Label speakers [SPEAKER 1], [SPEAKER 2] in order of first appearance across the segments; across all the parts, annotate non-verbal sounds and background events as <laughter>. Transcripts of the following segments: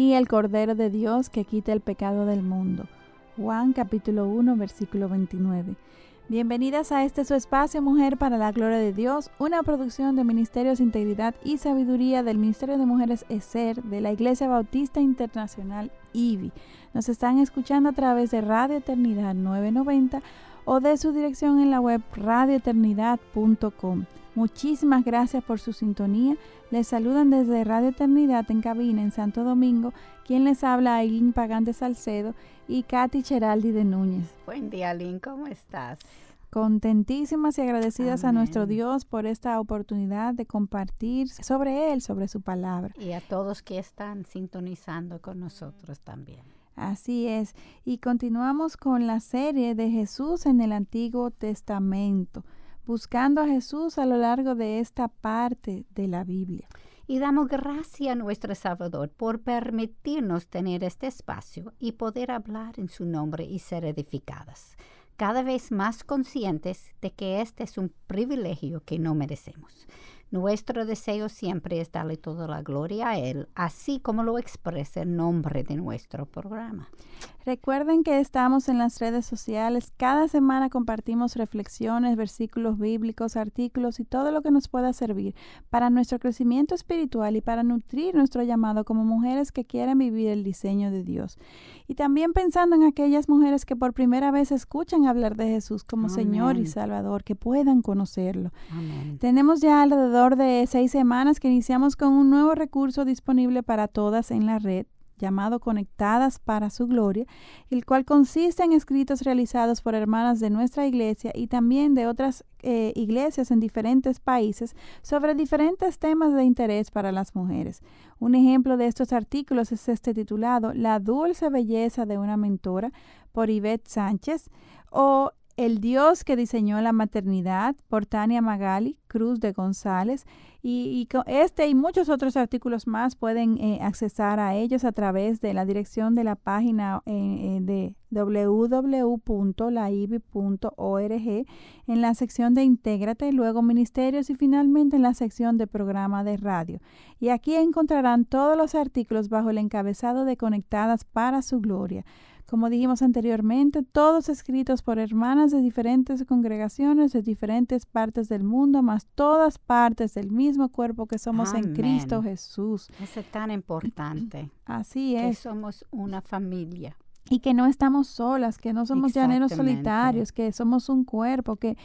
[SPEAKER 1] El Cordero de Dios que quita el pecado del mundo. Juan capítulo 1 versículo 29. Bienvenidas a este su espacio Mujer para la Gloria de Dios, una producción de Ministerios Integridad y Sabiduría del Ministerio de Mujeres ESER de la Iglesia Bautista Internacional IBI. Nos están escuchando a través de Radio Eternidad 990 o de su dirección en la web radioeternidad.com. Muchísimas gracias por su sintonía. Les saludan desde Radio Eternidad en cabina en Santo Domingo, quien les habla Aileen Pagán de Salcedo y Katy Cheraldi de Núñez.
[SPEAKER 2] Buen día, Aileen, ¿cómo estás?
[SPEAKER 1] Contentísimas y agradecidas a nuestro Dios por esta oportunidad de compartir sobre Él, sobre su palabra.
[SPEAKER 2] Y a todos que están sintonizando con nosotros también.
[SPEAKER 1] Así es. Y continuamos con la serie de Jesús en el Antiguo Testamento buscando a Jesús a lo largo de esta parte de la Biblia.
[SPEAKER 2] Y damos gracias a nuestro Salvador por permitirnos tener este espacio y poder hablar en su nombre y ser edificadas, cada vez más conscientes de que este es un privilegio que no merecemos. Nuestro deseo siempre es darle toda la gloria a Él, así como lo expresa el nombre de nuestro programa.
[SPEAKER 1] Recuerden que estamos en las redes sociales. Cada semana compartimos reflexiones, versículos bíblicos, artículos y todo lo que nos pueda servir para nuestro crecimiento espiritual y para nutrir nuestro llamado como mujeres que quieren vivir el diseño de Dios. Y también pensando en aquellas mujeres que por primera vez escuchan hablar de Jesús como Señor y Salvador, que puedan conocerlo. Tenemos ya alrededor de seis semanas que iniciamos con un nuevo recurso disponible para todas en la red llamado Conectadas para su Gloria, el cual consiste en escritos realizados por hermanas de nuestra iglesia y también de otras eh, iglesias en diferentes países sobre diferentes temas de interés para las mujeres. Un ejemplo de estos artículos es este titulado La dulce belleza de una mentora por Yvette Sánchez o el Dios que diseñó la maternidad por Tania Magali, Cruz de González. Y, este y muchos otros artículos más pueden eh, accesar a ellos a través de la dirección de la página eh, eh, de www.laibi.org en la sección de Intégrate, luego Ministerios y finalmente en la sección de Programa de Radio. Y aquí encontrarán todos los artículos bajo el encabezado de Conectadas para su Gloria como dijimos anteriormente, todos escritos por hermanas de diferentes congregaciones de diferentes partes del mundo, más todas partes del mismo cuerpo que somos en Cristo Jesús.
[SPEAKER 2] Eso es tan importante. <clears throat>
[SPEAKER 1] Así es.
[SPEAKER 2] Que somos una familia
[SPEAKER 1] y que no estamos solas, que no somos llaneros solitarios, que somos un cuerpo, que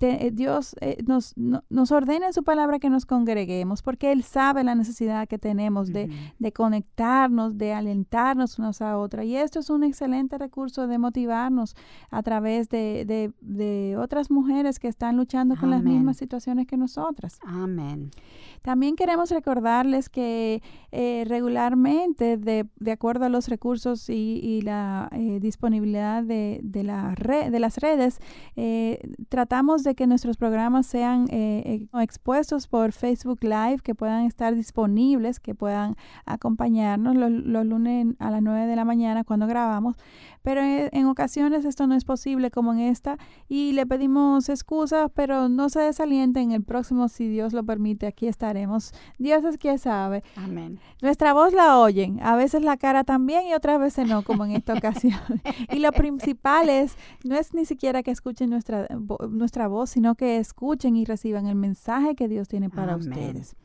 [SPEAKER 1] eh, Dios eh, nos, nos ordena en su palabra que nos congreguemos, porque Él sabe la necesidad que tenemos de, de, conectarnos, de alentarnos unos a otros. Y esto es un excelente recurso de motivarnos a través de, de, de otras mujeres que están luchando con las mismas situaciones que nosotras.
[SPEAKER 2] Amén.
[SPEAKER 1] También queremos recordarles que eh, regularmente, de, de, acuerdo a los recursos y, y la disponibilidad de, de, la red, de las redes, tratamos de que nuestros programas sean eh, eh, expuestos por Facebook Live, que puedan estar disponibles, que puedan acompañarnos los, lunes a las 9 de la mañana cuando grabamos. Pero en, en, ocasiones esto no es posible como en esta y le pedimos excusas, pero no se desalienten. El próximo, si Dios lo permite, aquí estaremos. Dios es quien sabe.
[SPEAKER 2] Amén.
[SPEAKER 1] Nuestra voz la oyen, a veces la cara también y otras veces no, como en <laughs> esta ocasión. <laughs> y lo principal es, no es ni siquiera que escuchen nuestra, nuestra voz, sino que escuchen y reciban el mensaje que Dios tiene para ustedes.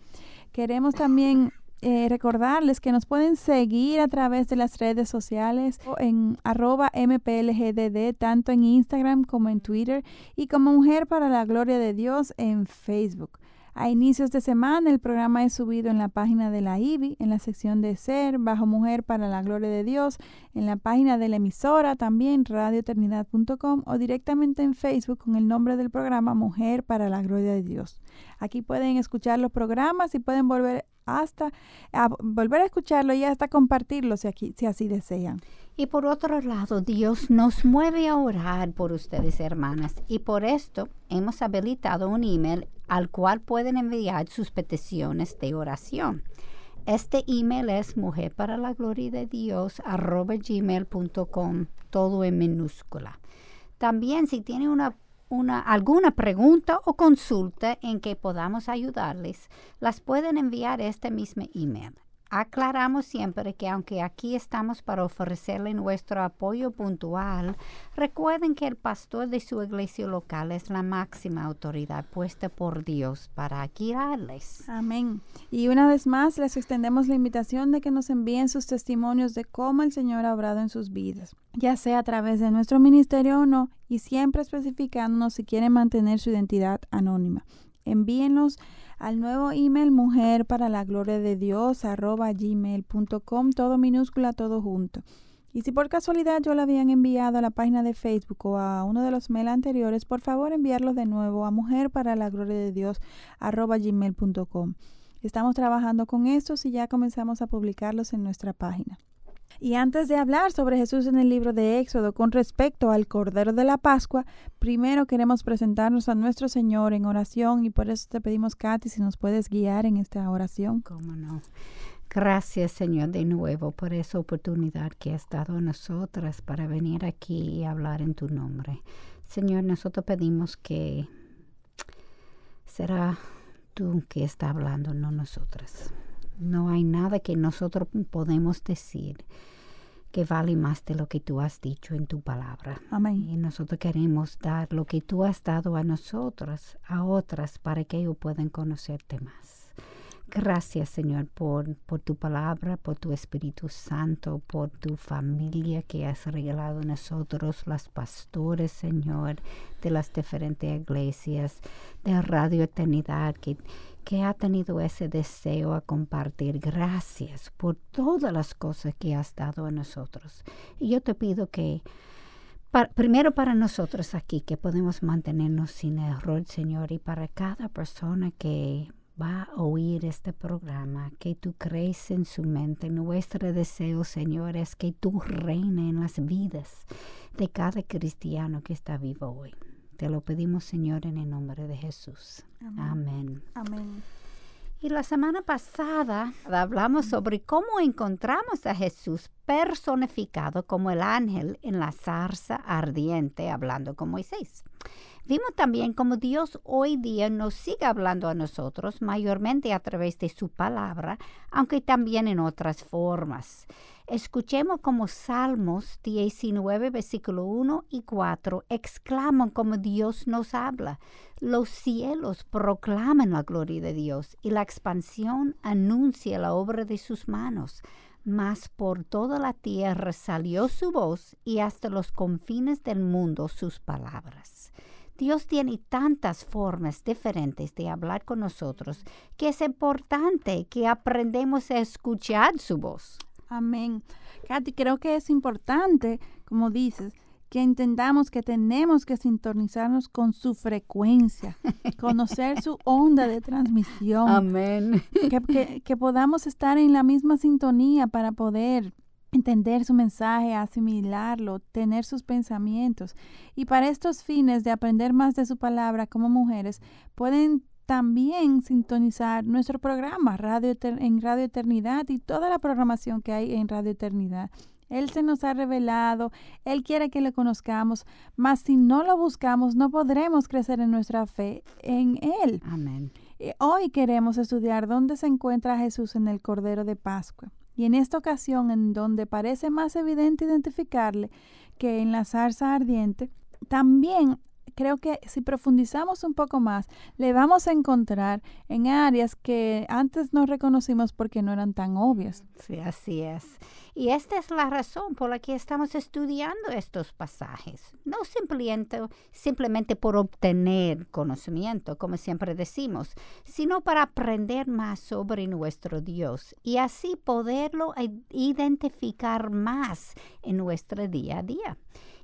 [SPEAKER 1] Queremos también eh, recordarles que nos pueden seguir a través de las redes sociales en arroba mplgdd, tanto en Instagram como en Twitter, y como Mujer para la Gloria de Dios en Facebook. A inicios de semana el programa es subido en la página de la IBI, en la sección de Ser, Bajo Mujer para la Gloria de Dios, en la página de la emisora también, radioeternidad.com o directamente en Facebook con el nombre del programa Mujer para la Gloria de Dios. Aquí pueden escuchar los programas y pueden volver hasta volver a escucharlo y hasta compartirlo si, aquí, si así desean.
[SPEAKER 2] Y por otro lado, Dios nos mueve a orar por ustedes, hermanas, y por esto hemos habilitado un email al cual pueden enviar sus peticiones de oración. Este email es mujer todo en minúscula. También si tienen una, una, alguna pregunta o consulta en que podamos ayudarles, las pueden enviar a este mismo email Aclaramos siempre que aunque aquí estamos para ofrecerle nuestro apoyo puntual, recuerden que el pastor de su iglesia local es la máxima autoridad puesta por Dios para guiarles.
[SPEAKER 1] Amén. Y una vez más les extendemos la invitación de que nos envíen sus testimonios de cómo el Señor ha obrado en sus vidas, ya sea a través de nuestro ministerio o no, y siempre especificándonos si quieren mantener su identidad anónima. Envíenlos al nuevo email mujer para la gloria de Dios gmail.com, todo minúscula, todo junto. Y si por casualidad yo lo habían enviado a la página de Facebook o a uno de los mail anteriores, por favor enviarlos de nuevo a mujer para la gloria de Dios gmail.com. Estamos trabajando con estos y ya comenzamos a publicarlos en nuestra página. Y antes de hablar sobre Jesús en el libro de Éxodo con respecto al Cordero de la Pascua, primero queremos presentarnos a nuestro Señor en oración y por eso te pedimos, Katy, si nos puedes guiar en esta oración.
[SPEAKER 2] Cómo no. Gracias, Señor, de nuevo por esa oportunidad que has dado a nosotras para venir aquí y hablar en tu nombre. Señor, nosotros pedimos que será tú que está hablando, no nosotras. No hay nada que nosotros podemos decir que vale más de lo que tú has dicho en tu palabra.
[SPEAKER 1] Amén.
[SPEAKER 2] Y nosotros queremos dar lo que tú has dado a nosotros, a otras, para que ellos puedan conocerte más. Gracias, Señor, por, por tu palabra, por tu Espíritu Santo, por tu familia que has regalado a nosotros, las pastores, Señor, de las diferentes iglesias, de Radio Eternidad, que que ha tenido ese deseo a compartir. Gracias por todas las cosas que has dado a nosotros. Y yo te pido que, primero para nosotros aquí, que podemos mantenernos sin error, Señor, y para cada persona que va a oír este programa, que tú crees en su mente. Nuestro deseo, Señor, es que tú reines en las vidas de cada cristiano que está vivo hoy. Te lo pedimos, Señor, en el nombre de Jesús. Amén.
[SPEAKER 1] Amén.
[SPEAKER 2] Y la semana pasada hablamos sobre cómo encontramos a Jesús personificado como el ángel en la zarza ardiente hablando con Moisés. Vimos también cómo Dios hoy día nos sigue hablando a nosotros, mayormente a través de su palabra, aunque también en otras formas. Escuchemos como Salmos 19, versículo 1 y 4 exclaman como Dios nos habla. Los cielos proclaman la gloria de Dios y la expansión anuncia la obra de sus manos. Mas por toda la tierra salió su voz y hasta los confines del mundo sus palabras. Dios tiene tantas formas diferentes de hablar con nosotros que es importante que aprendamos a escuchar su voz.
[SPEAKER 1] Amén. Katy, creo que es importante, como dices, que entendamos que tenemos que sintonizarnos con su frecuencia, <laughs> conocer su onda de transmisión.
[SPEAKER 2] Amén.
[SPEAKER 1] Que, que, podamos estar en la misma sintonía para poder entender su mensaje, asimilarlo, tener sus pensamientos. Y para estos fines de aprender más de su palabra como mujeres, pueden también sintonizar nuestro programa Radio en Radio Eternidad y toda la programación que hay en Radio Eternidad. Él se nos ha revelado, Él quiere que le conozcamos, mas si no lo buscamos no podremos crecer en nuestra fe en Él.
[SPEAKER 2] Amén.
[SPEAKER 1] Hoy queremos estudiar dónde se encuentra Jesús en el Cordero de Pascua. Y en esta ocasión, en donde parece más evidente identificarle que en la zarza ardiente, también creo que si profundizamos un poco más, le vamos a encontrar en áreas que antes no reconocimos porque no eran tan obvias.
[SPEAKER 2] Sí, así es. Y esta es la razón por la que estamos estudiando estos pasajes. No simplemente, simplemente por obtener conocimiento, como siempre decimos, sino para aprender más sobre nuestro Dios y así poderlo identificar más en nuestro día a día.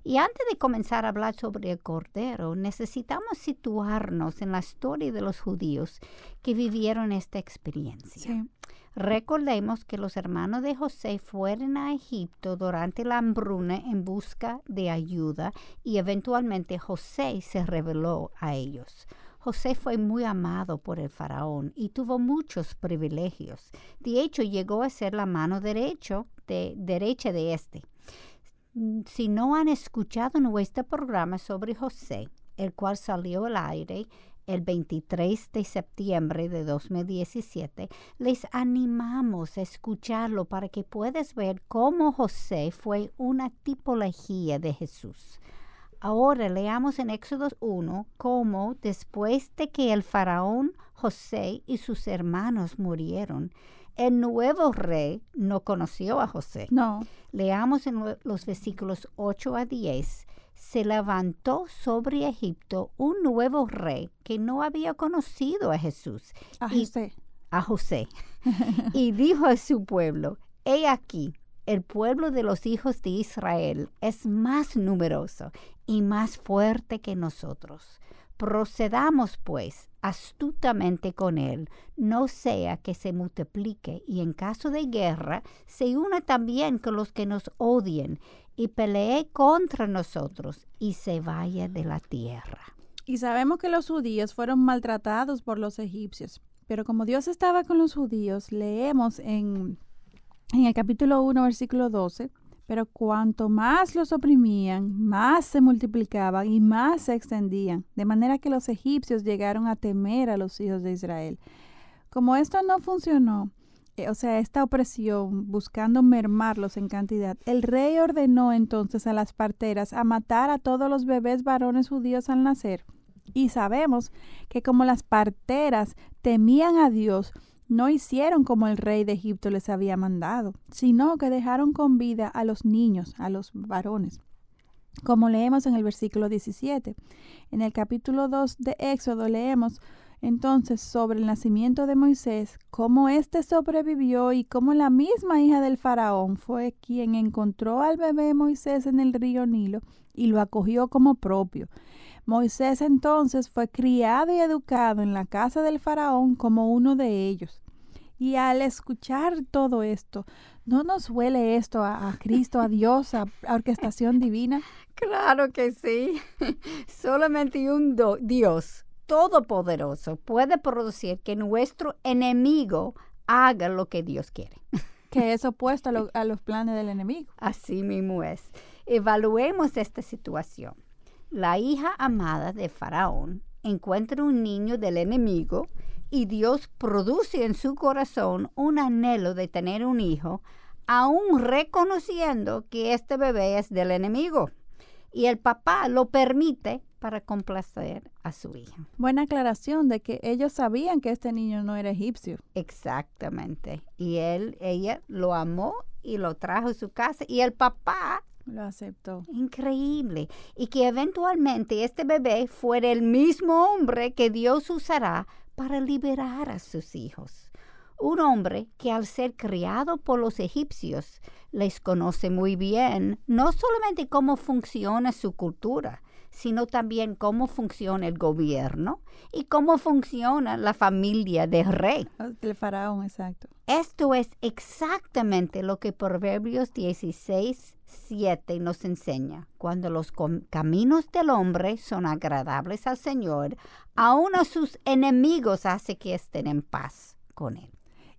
[SPEAKER 2] Y antes de comenzar a hablar sobre el Cordero, necesitamos situarnos en la historia de los judíos que vivieron esta experiencia. Recordemos que los hermanos de José fueron a Egipto durante la hambruna en busca de ayuda y eventualmente José se reveló a ellos. José fue muy amado por el faraón y tuvo muchos privilegios. De hecho, llegó a ser la mano derecho de, derecha de este. Mm, si no han escuchado nuestro programa sobre José, el cual salió al aire el 23 de septiembre de 2017, les animamos a escucharlo para que puedas ver cómo José fue una tipología de Jesús. Ahora leamos en Éxodo 1 cómo después de que el faraón José y sus hermanos murieron, el nuevo rey no conoció a José.
[SPEAKER 1] No.
[SPEAKER 2] Leamos en los versículos 8 a 10. Se levantó sobre Egipto un nuevo rey que no había conocido a Jesús.
[SPEAKER 1] A José.
[SPEAKER 2] A José. <laughs> y dijo a su pueblo, he aquí, el pueblo de los hijos de Israel es más numeroso y más fuerte que nosotros. Procedamos, pues, astutamente con él, no sea que se multiplique y en caso de guerra se una también con los que nos odien y pelee contra nosotros y se vaya de la tierra.
[SPEAKER 1] Y sabemos que los judíos fueron maltratados por los egipcios, pero como Dios estaba con los judíos, leemos en en el capítulo 1, versículo 12, pero cuanto más los oprimían, más se multiplicaban y más se extendían, de manera que los egipcios llegaron a temer a los hijos de Israel. Como esto no funcionó, eh, o sea, esta opresión, buscando mermarlos en cantidad, el rey ordenó entonces a las parteras a matar a todos los bebés varones judíos al nacer. Y sabemos que como las parteras temían a Dios, no hicieron como el rey de Egipto les había mandado, sino que dejaron con vida a los niños, a los varones. Como leemos en el versículo 17. En el capítulo 2 de Éxodo leemos entonces sobre el nacimiento de Moisés, cómo éste sobrevivió y cómo la misma hija del faraón fue quien encontró al bebé Moisés en el río Nilo y lo acogió como propio. Moisés entonces fue criado y educado en la casa del faraón como uno de ellos. Y al escuchar todo esto, ¿no nos huele esto a, Cristo, a Dios, a, orquestación divina? <laughs>
[SPEAKER 2] Claro que sí. <laughs> Solamente un Dios todopoderoso puede producir que nuestro enemigo haga lo que Dios quiere. <laughs>
[SPEAKER 1] Que es opuesto a, a los planes del enemigo.
[SPEAKER 2] Así mismo es. Evaluemos esta situación la hija amada de Faraón encuentra un niño del enemigo y Dios produce en su corazón un anhelo de tener un hijo, aún reconociendo que este bebé es del enemigo. Y el papá lo permite para complacer a su hija.
[SPEAKER 1] Buena aclaración de que ellos sabían que este niño no era egipcio.
[SPEAKER 2] Exactamente. Y él, ella lo amó y lo trajo a su casa. Y el papá
[SPEAKER 1] lo aceptó.
[SPEAKER 2] Increíble. Y que eventualmente este bebé fuera el mismo hombre que Dios usará para liberar a sus hijos. Un hombre que al ser criado por los egipcios les conoce muy bien no solamente cómo funciona su cultura, sino también cómo funciona el gobierno y cómo funciona la familia del rey. <laughs>
[SPEAKER 1] El faraón, exacto.
[SPEAKER 2] Esto es exactamente lo que Proverbios 16, 7 nos enseña. Cuando los caminos del hombre son agradables al Señor, aún a sus enemigos hace que estén en paz con Él.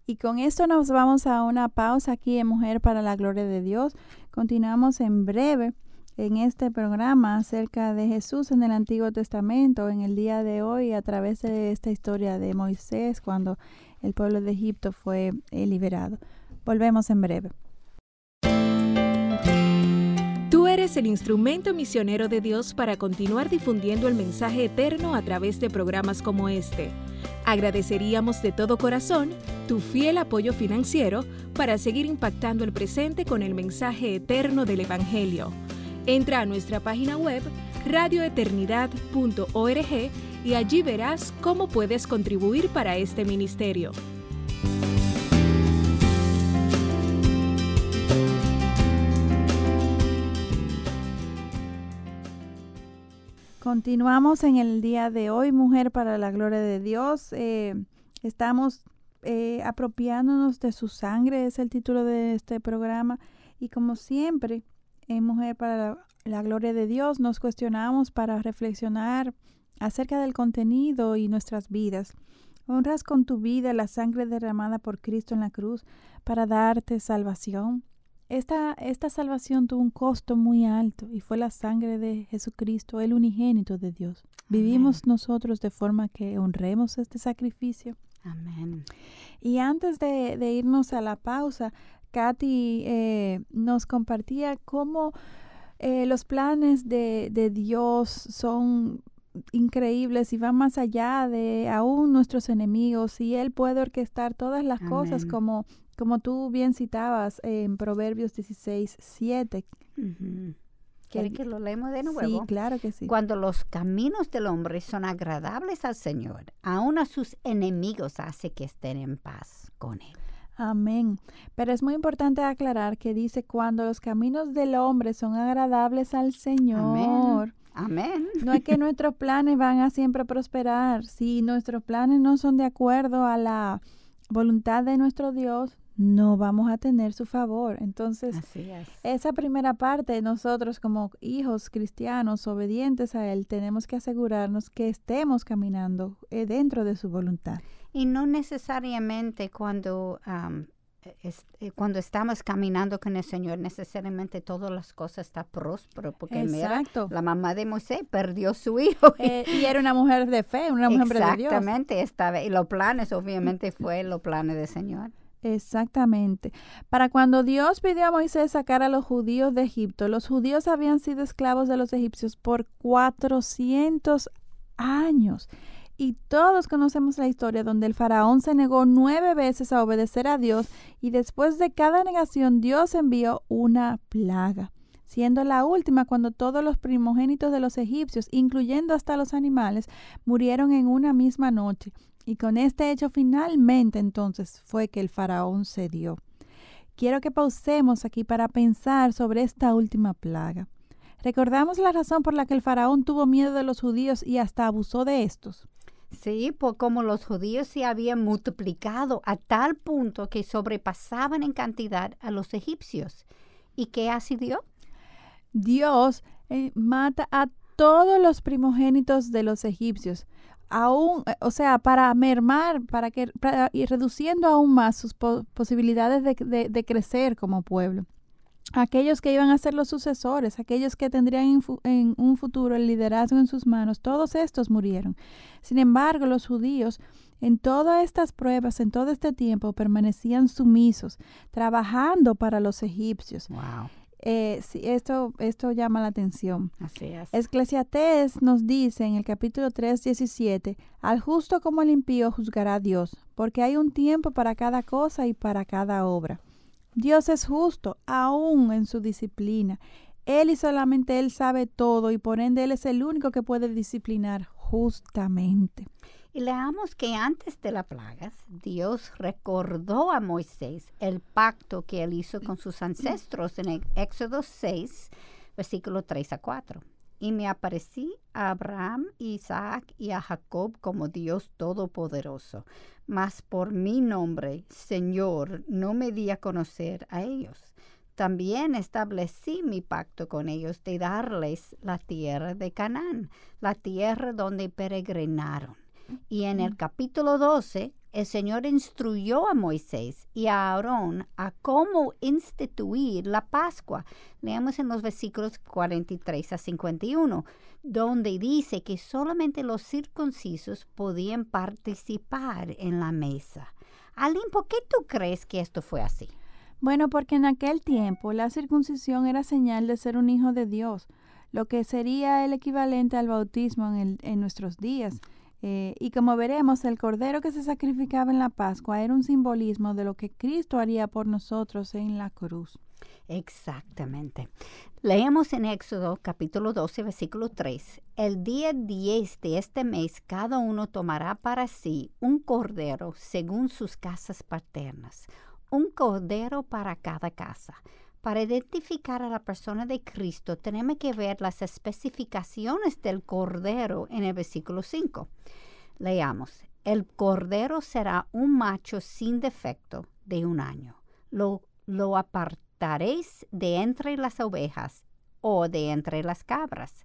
[SPEAKER 1] Y con esto nos vamos a una pausa aquí en Mujer para la Gloria de Dios. Continuamos en breve en este programa acerca de Jesús en el Antiguo Testamento, en el día de hoy, a través de esta historia de Moisés, cuando el pueblo de Egipto fue eh, liberado. Volvemos en breve.
[SPEAKER 3] El instrumento misionero de Dios para continuar difundiendo el mensaje eterno a través de programas como este. Agradeceríamos de todo corazón tu fiel apoyo financiero para seguir impactando el presente con el mensaje eterno del Evangelio. Entra a nuestra página web radioeternidad.org y allí verás cómo puedes contribuir para este ministerio.
[SPEAKER 1] Continuamos en el día de hoy, Mujer para la Gloria de Dios. Eh, estamos eh, apropiándonos de su sangre, es el título de este programa. Y como siempre, en Mujer para la, la Gloria de Dios, nos cuestionamos para reflexionar acerca del contenido y nuestras vidas. Honras con tu vida la sangre derramada por Cristo en la cruz para darte salvación. Esta, esta salvación tuvo un costo muy alto y fue la sangre de Jesucristo, el unigénito de Dios. Vivimos nosotros de forma que honremos este sacrificio.
[SPEAKER 2] Amén.
[SPEAKER 1] Y antes de, de irnos a la pausa, Katy eh, nos compartía cómo eh, los planes de, de Dios son increíbles y van más allá de aún nuestros enemigos y Él puede orquestar todas las cosas como, como tú bien citabas en Proverbios 16, 7.
[SPEAKER 2] Ujú. ¿Quiere que lo leemos de
[SPEAKER 1] Sí,
[SPEAKER 2] nuevo?
[SPEAKER 1] claro que sí.
[SPEAKER 2] Cuando los caminos del hombre son agradables al Señor, aún a sus enemigos hace que estén en paz con Él.
[SPEAKER 1] Amén. Pero es muy importante aclarar que dice cuando los caminos del hombre son agradables al Señor.
[SPEAKER 2] Amén.
[SPEAKER 1] No es que <laughs> nuestros planes van a siempre prosperar. Si nuestros planes no son de acuerdo a la voluntad de nuestro Dios, no vamos a tener su favor. Entonces,
[SPEAKER 2] es.
[SPEAKER 1] esa primera parte, nosotros como hijos cristianos obedientes a Él, tenemos que asegurarnos que estemos caminando eh, dentro de su voluntad.
[SPEAKER 2] Y no necesariamente cuando, es- eh, cuando estamos caminando con el Señor, necesariamente todas las cosas están próspero, porque mira, la mamá de Moisés perdió su hijo. y-
[SPEAKER 1] Eh, y era una mujer de fe, una mujer de Dios.
[SPEAKER 2] Exactamente, y los planes obviamente fue los planes del Señor.
[SPEAKER 1] Exactamente. Para cuando Dios pidió a Moisés sacar a los judíos de Egipto, los judíos habían sido esclavos de los egipcios por 400 años. Y todos conocemos la historia donde el faraón se negó nueve veces a obedecer a Dios y después de cada negación Dios envió una plaga, siendo la última cuando todos los primogénitos de los egipcios, incluyendo hasta los animales, murieron en una misma noche. Y con este hecho finalmente entonces fue que el faraón cedió. Quiero que pausemos aquí para pensar sobre esta última plaga. ¿Recordamos la razón por la que el faraón tuvo miedo de los judíos y hasta abusó de estos?
[SPEAKER 2] Sí, por como los judíos se habían multiplicado a tal punto que sobrepasaban en cantidad a los egipcios. ¿Y qué así dio?
[SPEAKER 1] Dios eh, mata a todos los primogénitos de los egipcios, aún, eh, o sea, para mermar, para que para- y reduciendo aún más sus po- posibilidades de, de- de crecer como pueblo. Aquellos que iban a ser los sucesores, aquellos que tendrían en, en un futuro el liderazgo en sus manos, todos estos murieron. Sin embargo, los judíos en todas estas pruebas, en todo este tiempo, permanecían sumisos, trabajando para los egipcios.
[SPEAKER 2] Wow,
[SPEAKER 1] Eh, sí, esto, esto llama la atención.
[SPEAKER 2] así es.
[SPEAKER 1] Esclesiastés nos dice en el capítulo 3, 17, al justo como al impío juzgará Dios, porque hay un tiempo para cada cosa y para cada obra. Dios es justo, aún en su disciplina. Él y solamente Él sabe todo y por ende Él es el único que puede disciplinar justamente.
[SPEAKER 2] Y leamos que antes de las plagas, Dios recordó a Moisés el pacto que él hizo con sus ancestros en el Éxodo 6, versículo 3 a 4. Y me aparecí a Abraham, Isaac y a Jacob como Dios Todopoderoso, mas por mi nombre, Señor, no me di a conocer a ellos. También establecí mi pacto con ellos de darles la tierra de Canaán, la tierra donde peregrinaron. Y en el capítulo 12, el Señor instruyó a Moisés y a Aarón a cómo instituir la Pascua. Leamos en los versículos 43 a 51, donde dice que solamente los circuncisos podían participar en la mesa. Aline, ¿por qué tú crees que esto fue así?
[SPEAKER 1] Bueno, porque en aquel tiempo la circuncisión era señal de ser un hijo de Dios, lo que sería el equivalente al bautismo en, el- en nuestros días. Eh, y como veremos, el cordero que se sacrificaba en la Pascua era un simbolismo de lo que Cristo haría por nosotros en la cruz.
[SPEAKER 2] Exactamente. Leemos en Éxodo capítulo 12, versículo 3. El día 10 de este mes cada uno tomará para sí un cordero según sus casas paternas, un cordero para cada casa. Para identificar a la persona de Cristo tenemos que ver las especificaciones del Cordero en el versículo 5. Leamos, el Cordero será un macho sin defecto de un año. Lo, apartaréis de entre las ovejas o de entre las cabras.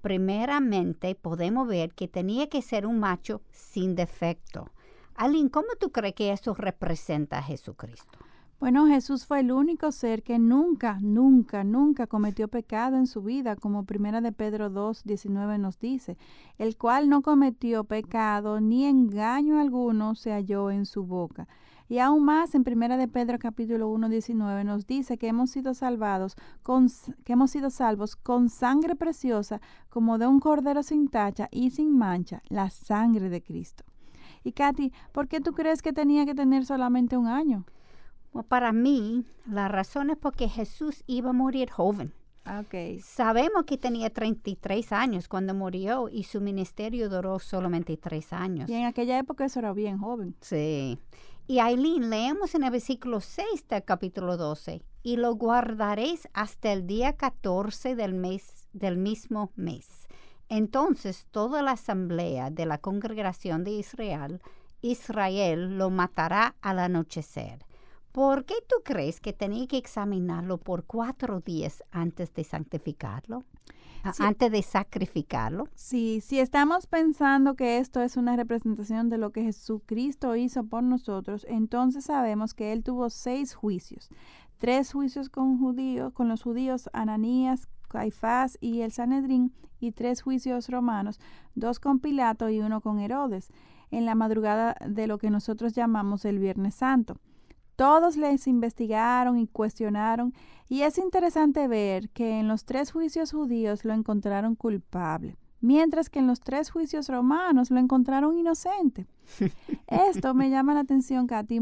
[SPEAKER 2] Primeramente podemos ver que tenía que ser un macho sin defecto. Aline, ¿cómo tú crees que eso representa a Jesucristo?
[SPEAKER 1] Bueno, Jesús fue el único ser que nunca, nunca, nunca cometió pecado en su vida, como primera de Pedro 2, 19 nos dice, el cual no cometió pecado ni engaño alguno se halló en su boca. Y aún más en primera de Pedro capítulo 1, 19 nos dice que hemos sido salvados con, que hemos sido salvos con sangre preciosa como de un cordero sin tacha y sin mancha, la sangre de Cristo. Y Katy, ¿por qué tú crees que tenía que tener solamente un año?
[SPEAKER 2] Para mí, la razón es porque Jesús iba a morir joven.
[SPEAKER 1] Okay.
[SPEAKER 2] Sabemos que tenía 33 años cuando murió y su ministerio duró solamente tres años.
[SPEAKER 1] Y en aquella época eso era bien joven.
[SPEAKER 2] Sí. Y Aileen, leemos en el versículo 6 del capítulo 12, y lo guardaréis hasta el día 14 del mes del mismo mes. Entonces toda la asamblea de la congregación de Israel, Israel lo matará al anochecer ¿Por qué tú crees que tenía que examinarlo por cuatro días antes de santificarlo? Antes de sacrificarlo.
[SPEAKER 1] Sí, si estamos pensando que esto es una representación de lo que Jesucristo hizo por nosotros, entonces sabemos que Él tuvo seis juicios. Tres juicios con judíos, con los judíos, Ananías, Caifás y el Sanedrín, y tres juicios romanos, dos con Pilato y uno con Herodes, en la madrugada de lo que nosotros llamamos el Viernes Santo. Todos les investigaron y cuestionaron y es interesante ver que en los tres juicios judíos lo encontraron culpable, mientras que en los tres juicios romanos lo encontraron inocente. <laughs> Esto me llama la atención, Katy,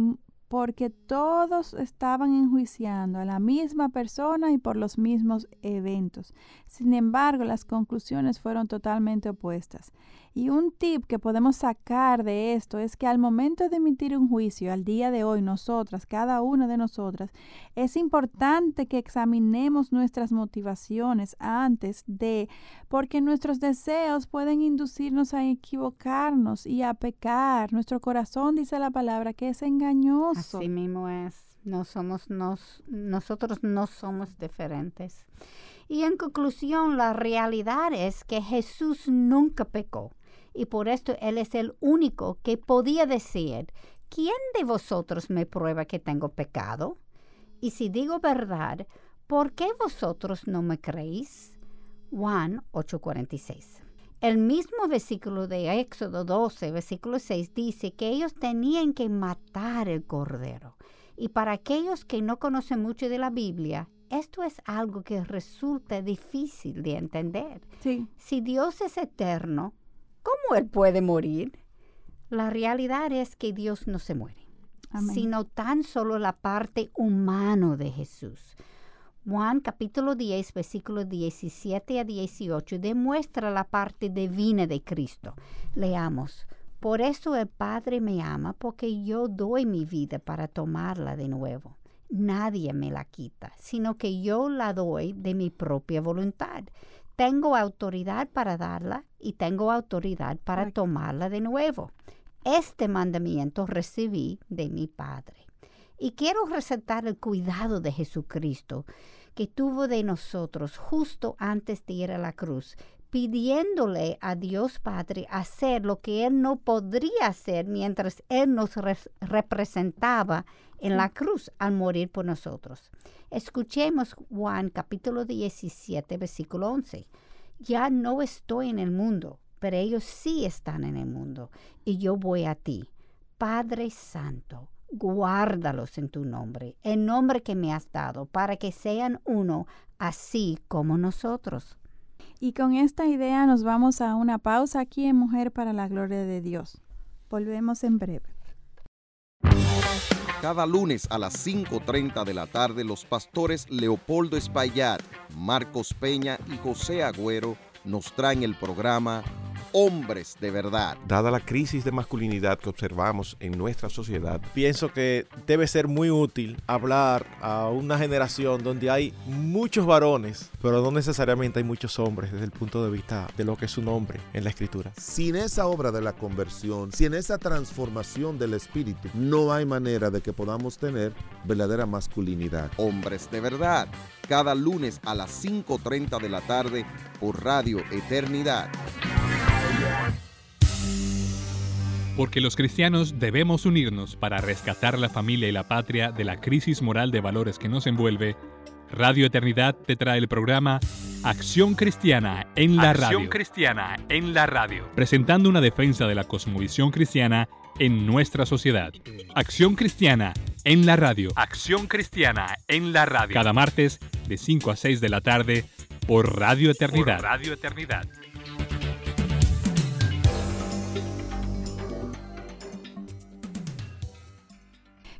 [SPEAKER 1] porque todos estaban enjuiciando a la misma persona y por los mismos eventos. Sin embargo, las conclusiones fueron totalmente opuestas. Y un tip que podemos sacar de esto es que al momento de emitir un juicio, al día de hoy, nosotras, cada una de nosotras, es importante que examinemos nuestras motivaciones antes de, porque nuestros deseos pueden inducirnos a equivocarnos y a pecar. Nuestro corazón dice la palabra que es engañoso.
[SPEAKER 2] Así mismo es. No somos, nos, nosotros no somos diferentes. Y en conclusión, la realidad es que Jesús nunca pecó y por esto Él es el único que podía decir, ¿quién de vosotros me prueba que tengo pecado? Y si digo verdad, ¿por qué vosotros no me creéis? Juan 8:46. El mismo versículo de Éxodo 12, versículo 6 dice que ellos tenían que matar el cordero. Y para aquellos que no conocen mucho de la Biblia, esto es algo que resulta difícil de entender.
[SPEAKER 1] Sí.
[SPEAKER 2] Si Dios es eterno, ¿Cómo Él puede morir? La realidad es que Dios no se muere, sino tan solo la parte humana de Jesús. Juan capítulo 10, versículos 17 a 18 demuestra la parte divina de Cristo. Leamos. Por eso el Padre me ama, porque yo doy mi vida para tomarla de nuevo. Nadie me la quita, sino que yo la doy de mi propia voluntad tengo autoridad para darla y tengo autoridad para tomarla de nuevo. Este mandamiento recibí de mi Padre. Y quiero resaltar el cuidado de Jesucristo que tuvo de nosotros justo antes de ir a la cruz, pidiéndole a Dios Padre hacer lo que Él no podría hacer mientras Él nos representaba en la cruz al morir por nosotros. Escuchemos Juan capítulo 17, versículo 11. Ya no estoy en el mundo, pero ellos sí están en el mundo, y yo voy a ti. Padre Santo, guárdalos en tu nombre, el nombre que me has dado, para que sean uno, así como nosotros.
[SPEAKER 1] Y con esta idea nos vamos a una pausa aquí en Mujer para la Gloria de Dios. Volvemos en breve.
[SPEAKER 4] Cada lunes a las 5.30 de la tarde los pastores Leopoldo Espaillat, Marcos Peña y José Agüero nos traen el programa hombres de verdad.
[SPEAKER 5] Dada la crisis de masculinidad que observamos en nuestra sociedad,
[SPEAKER 6] pienso que debe ser muy útil hablar a una generación donde hay muchos varones, pero no necesariamente hay muchos hombres desde el punto de vista de lo que es un hombre en la escritura.
[SPEAKER 7] Sin esa obra de la conversión, sin esa transformación del espíritu, no hay manera de que podamos tener verdadera masculinidad.
[SPEAKER 4] Hombres de verdad, cada lunes a las 5.30 de la tarde por Radio Eternidad.
[SPEAKER 8] Porque los cristianos debemos unirnos para rescatar la familia y la patria de la crisis moral de valores que nos envuelve, Radio Eternidad te trae el programa Acción Cristiana en la Radio. Acción Cristiana en la Radio. Presentando una defensa de la cosmovisión cristiana en nuestra sociedad. Acción Cristiana en la Radio. Acción Cristiana en la Radio. Cada martes de 5 a 6 de la tarde por Radio Eternidad. Por Radio Eternidad.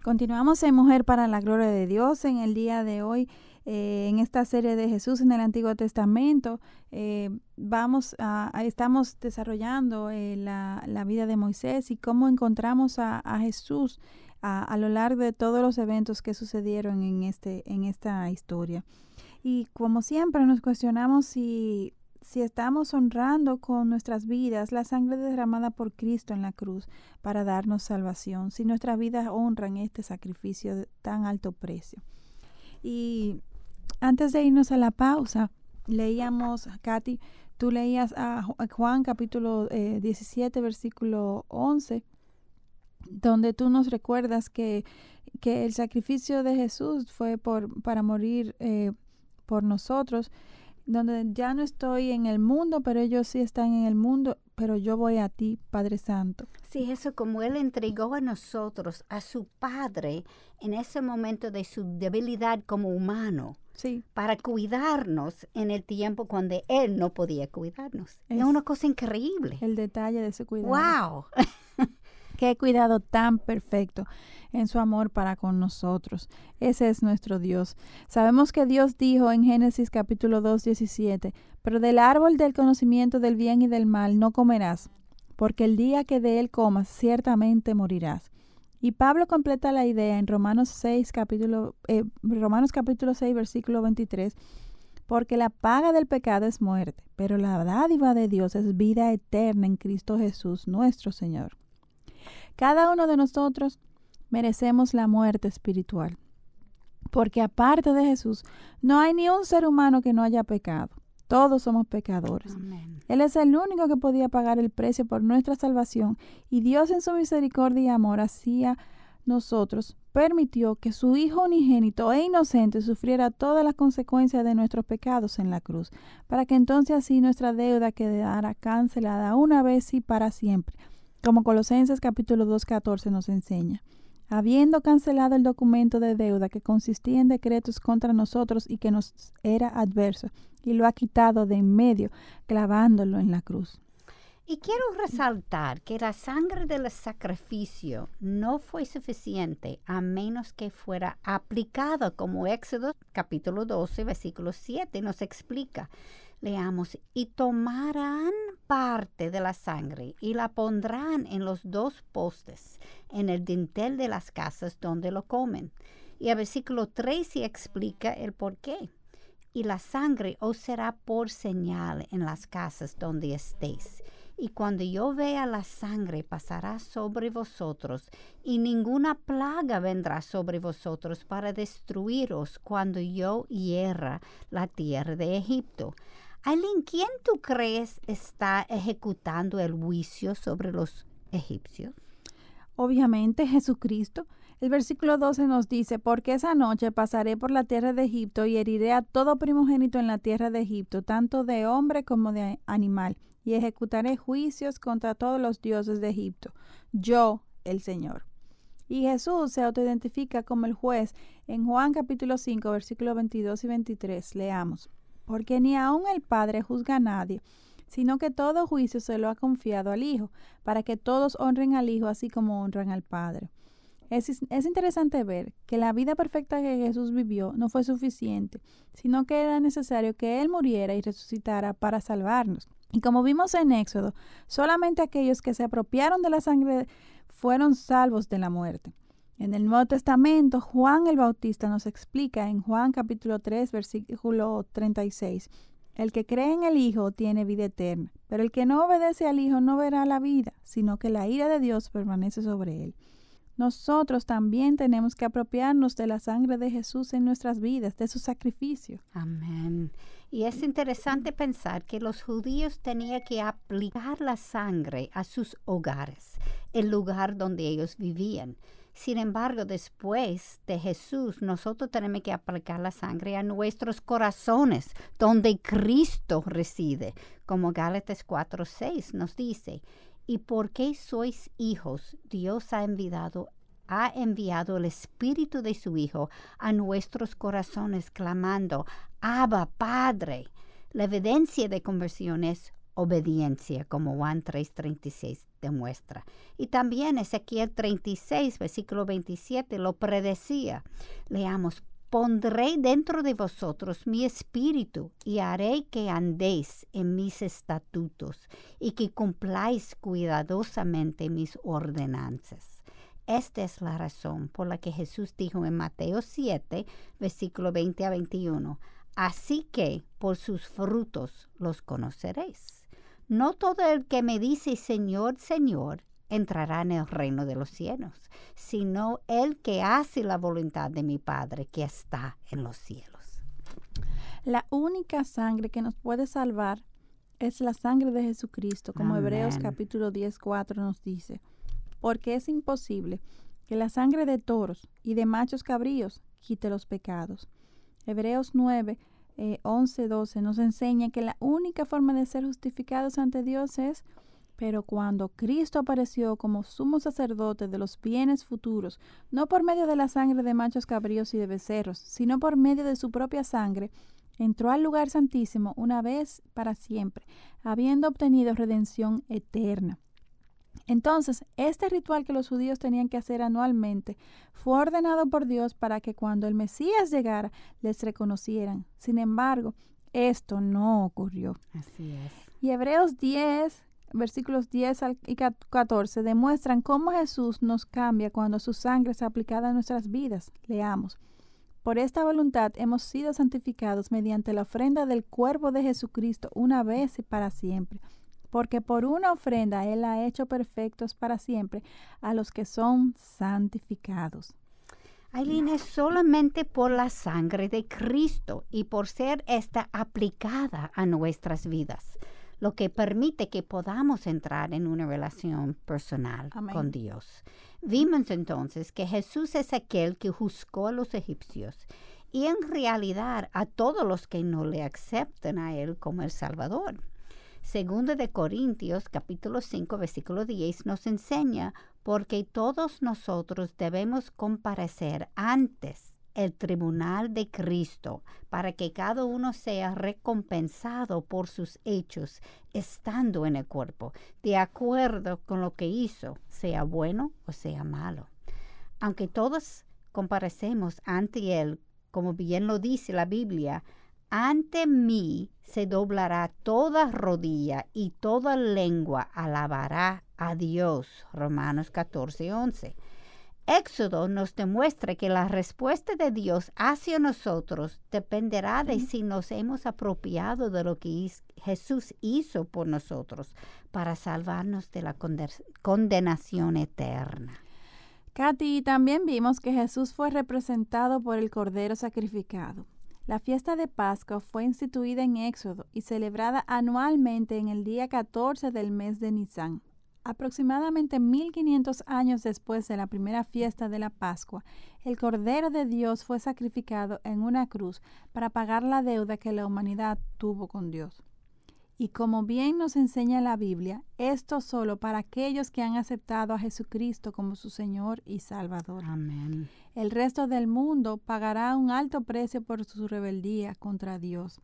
[SPEAKER 1] Continuamos en Mujer para la Gloria de Dios en el día de hoy. Eh, en esta serie de Jesús en el Antiguo Testamento, eh, vamos a, estamos desarrollando eh, la, vida de Moisés y cómo encontramos a, Jesús a, lo largo de todos los eventos que sucedieron en, este, en esta historia. Y como siempre nos cuestionamos si si estamos honrando con nuestras vidas la sangre derramada por Cristo en la cruz para darnos salvación, si nuestras vidas honran este sacrificio de tan alto precio. Y antes de irnos a la pausa, leíamos, Katy, tú leías a Juan capítulo 17, eh, versículo 11, donde tú nos recuerdas que, que el sacrificio de Jesús fue por, para morir eh, por nosotros donde ya no estoy en el mundo, pero ellos sí están en el mundo, pero yo voy a ti, Padre Santo.
[SPEAKER 2] Sí, eso como Él entregó a nosotros, a su Padre, en ese momento de su debilidad como humano.
[SPEAKER 1] Sí.
[SPEAKER 2] Para cuidarnos en el tiempo cuando Él no podía cuidarnos. Es, una cosa increíble.
[SPEAKER 1] El detalle de su cuidado.
[SPEAKER 2] ¡Wow! <laughs>
[SPEAKER 1] Qué cuidado tan perfecto en su amor para con nosotros. Ese es nuestro Dios. Sabemos que Dios dijo en Génesis capítulo 2, 17, pero del árbol del conocimiento del bien y del mal no comerás, porque el día que de él comas ciertamente morirás. Y Pablo completa la idea en Romanos 6 capítulo eh, Romanos capítulo 6 versículo 23 porque la paga del pecado es muerte, pero la dádiva de Dios es vida eterna en Cristo Jesús nuestro Señor. Cada uno de nosotros merecemos la muerte espiritual. Porque aparte de Jesús, no hay ni un ser humano que no haya pecado. Todos somos pecadores. Él es el único que podía pagar el precio por nuestra salvación y Dios en su misericordia y amor hacia nosotros permitió que su Hijo unigénito e inocente sufriera todas las consecuencias de nuestros pecados en la cruz, para que entonces así nuestra deuda quedara cancelada una vez y para siempre, como Colosenses capítulo 2, 14 nos enseña habiendo cancelado el documento de deuda que consistía en decretos contra nosotros y que nos era adverso, y lo ha quitado de en medio, clavándolo en la cruz.
[SPEAKER 2] Y quiero resaltar que la sangre del sacrificio no fue suficiente a menos que fuera aplicada como Éxodo capítulo 12 versículo 7 nos explica. Leamos, y tomarán parte de la sangre y la pondrán en los dos postes, en el dintel de las casas donde lo comen. Y el versículo 3 explica el por qué. Y la sangre os será por señal en las casas donde estéis. Y cuando yo vea la sangre pasará sobre vosotros, y ninguna plaga vendrá sobre vosotros para destruiros cuando yo hierra la tierra de Egipto. Aileen, ¿quién tú crees está ejecutando el juicio sobre los egipcios?
[SPEAKER 1] Obviamente Jesucristo. El versículo 12 nos dice, porque esa noche pasaré por la tierra de Egipto y heriré a todo primogénito en la tierra de Egipto, tanto de hombre como de animal, y ejecutaré juicios contra todos los dioses de Egipto. Yo, el Señor. Y Jesús se autoidentifica como el juez en Juan capítulo 5, versículos 22 y 23. Leamos porque ni aun el Padre juzga a nadie, sino que todo juicio se lo ha confiado al Hijo, para que todos honren al Hijo así como honran al Padre. Es, es, interesante ver que la vida perfecta que Jesús vivió no fue suficiente, sino que era necesario que Él muriera y resucitara para salvarnos. Y como vimos en Éxodo, solamente aquellos que se apropiaron de la sangre fueron salvos de la muerte. En el Nuevo Testamento, Juan el Bautista nos explica en Juan capítulo 3, versículo 36, el que cree en el Hijo tiene vida eterna, pero el que no obedece al Hijo no verá la vida, sino que la ira de Dios permanece sobre él. Nosotros también tenemos que apropiarnos de la sangre de Jesús en nuestras vidas, de su sacrificio.
[SPEAKER 2] Amén. Y es interesante pensar que los judíos tenían que aplicar la sangre a sus hogares, el lugar donde ellos vivían. Sin embargo, después de Jesús, nosotros tenemos que aplicar la sangre a nuestros corazones, donde Cristo reside, como Gálatas 4:6 nos dice. Y porque sois hijos, Dios ha enviado ha enviado el Espíritu de su Hijo a nuestros corazones, clamando, Abba, Padre. La evidencia de conversión es obediencia, como Juan 3:36 demuestra. Y también Ezequiel 36, versículo 27, lo predecía. Leamos, pondré dentro de vosotros mi espíritu y haré que andéis en mis estatutos y que cumpláis cuidadosamente mis ordenanzas. Esta es la razón por la que Jesús dijo en Mateo 7, versículo 20 a 21, Así que por sus frutos los conoceréis. No todo el que me dice Señor, Señor, entrará en el reino de los cielos, sino el que hace la voluntad de mi Padre que está en los cielos.
[SPEAKER 1] La única sangre que nos puede salvar es la sangre de Jesucristo, como Hebreos capítulo 10, 4 nos dice, porque es imposible que la sangre de toros y de machos cabríos quite los pecados. Hebreos 9, 11, 12 nos enseña que la única forma de ser justificados ante Dios es, pero cuando Cristo apareció como sumo sacerdote de los bienes futuros, no por medio de la sangre de machos cabríos y de becerros, sino por medio de su propia sangre, entró al lugar santísimo una vez para siempre, habiendo obtenido redención eterna. Entonces, este ritual que los judíos tenían que hacer anualmente fue ordenado por Dios para que cuando el Mesías llegara les reconocieran. Sin embargo, esto no ocurrió.
[SPEAKER 2] Así es.
[SPEAKER 1] Y Hebreos 10, versículos 10 y 14 demuestran cómo Jesús nos cambia cuando su sangre es aplicada a nuestras vidas. Leamos. Por esta voluntad hemos sido santificados mediante la ofrenda del cuerpo de Jesucristo una vez y para siempre porque por una ofrenda Él ha hecho perfectos para siempre a los que son santificados.
[SPEAKER 2] Aileen, es solamente por la sangre de Cristo y por ser esta aplicada a nuestras vidas, lo que permite que podamos entrar en una relación personal con Dios. Vimos entonces que Jesús es aquel que juzgó a los egipcios y en realidad a todos los que no le aceptan a Él como el Salvador. Segundo de Corintios capítulo 5 versículo 10 nos enseña porque todos nosotros debemos comparecer antes el tribunal de Cristo para que cada uno sea recompensado por sus hechos estando en el cuerpo, de acuerdo con lo que hizo, sea bueno o sea malo. Aunque todos comparecemos ante Él, como bien lo dice la Biblia, ante mí se doblará toda rodilla y toda lengua alabará a Dios. Romanos 14, 11. Éxodo nos demuestra que la respuesta de Dios hacia nosotros dependerá de si nos hemos apropiado de lo que Jesús hizo por nosotros para salvarnos de la condenación eterna.
[SPEAKER 1] Katy, también vimos que Jesús fue representado por el Cordero sacrificado. La fiesta de Pascua fue instituida en Éxodo y celebrada anualmente en el día 14 del mes de Nisan. Aproximadamente 1500 años después de la primera fiesta de la Pascua, el Cordero de Dios fue sacrificado en una cruz para pagar la deuda que la humanidad tuvo con Dios. Y como bien nos enseña la Biblia, esto solo para aquellos que han aceptado a Jesucristo como su Señor y Salvador.
[SPEAKER 2] Amén.
[SPEAKER 1] El resto del mundo pagará un alto precio por su rebeldía contra Dios.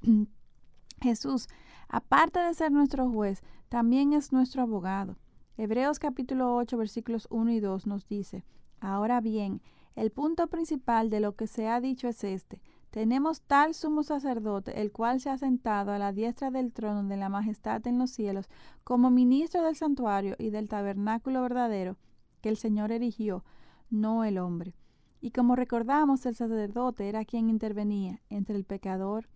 [SPEAKER 1] <clears throat> Jesús, aparte de ser nuestro juez, también es nuestro abogado. Hebreos capítulo 8 versículos 1 y 2 nos dice, Ahora bien, el punto principal de lo que se ha dicho es este, tenemos tal sumo sacerdote, el cual se ha sentado a la diestra del trono de la majestad en los cielos, como ministro del santuario y del tabernáculo verdadero que el Señor erigió, no el hombre. Y como recordamos, el sacerdote era quien intervenía entre el pecador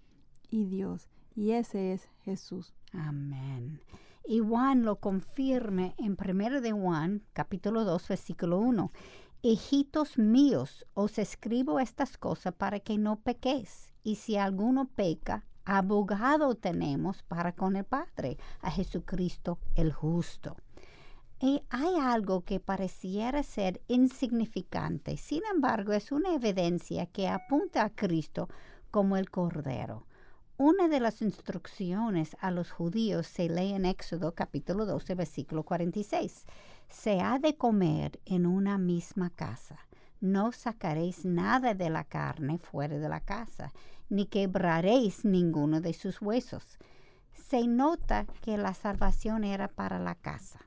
[SPEAKER 1] y Dios, y ese es Jesús.
[SPEAKER 2] Amén. Y Juan lo confirma en 1 de Juan, capítulo 2, versículo 1. Hijitos míos, os escribo estas cosas para que no pequéis. Y si alguno peca, abogado tenemos para con el Padre, a Jesucristo el justo. Y hay algo que pareciera ser insignificante, sin embargo es una evidencia que apunta a Cristo como el Cordero. Una de las instrucciones a los judíos se lee en Éxodo capítulo 12, versículo 46. Se ha de comer en una misma casa. No sacaréis nada de la carne fuera de la casa, ni quebraréis ninguno de sus huesos. Se nota que la salvación era para la casa.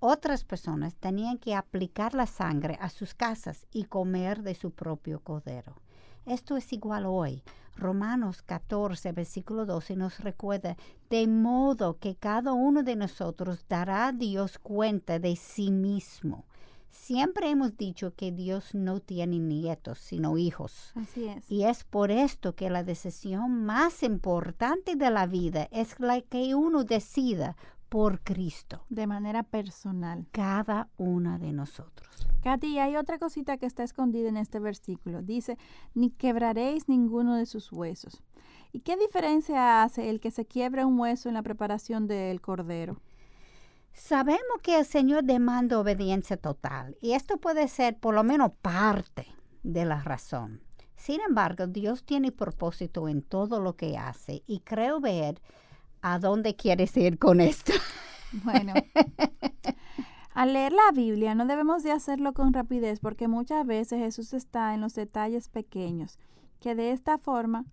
[SPEAKER 2] Otras personas tenían que aplicar la sangre a sus casas y comer de su propio cordero. Esto es igual hoy. Romanos 14, versículo 12 nos recuerda, de modo que cada uno de nosotros dará a Dios cuenta de sí mismo. Siempre hemos dicho que Dios no tiene nietos, sino hijos.
[SPEAKER 1] Así es.
[SPEAKER 2] Y es por esto que la decisión más importante de la vida es la que uno decida por Cristo.
[SPEAKER 1] De manera personal.
[SPEAKER 2] Cada una de nosotros.
[SPEAKER 1] Katy, hay otra cosita que está escondida en este versículo. Dice, ni quebraréis ninguno de sus huesos. ¿Y qué diferencia hace el que se quiebra un hueso en la preparación del cordero?
[SPEAKER 2] Sabemos que el Señor demanda obediencia total y esto puede ser por lo menos parte de la razón. Sin embargo, Dios tiene propósito en todo lo que hace y creo ver a dónde quieres ir con esto.
[SPEAKER 1] Bueno, <laughs> al leer la Biblia no debemos de hacerlo con rapidez porque muchas veces Jesús está en los detalles pequeños, que de esta forma,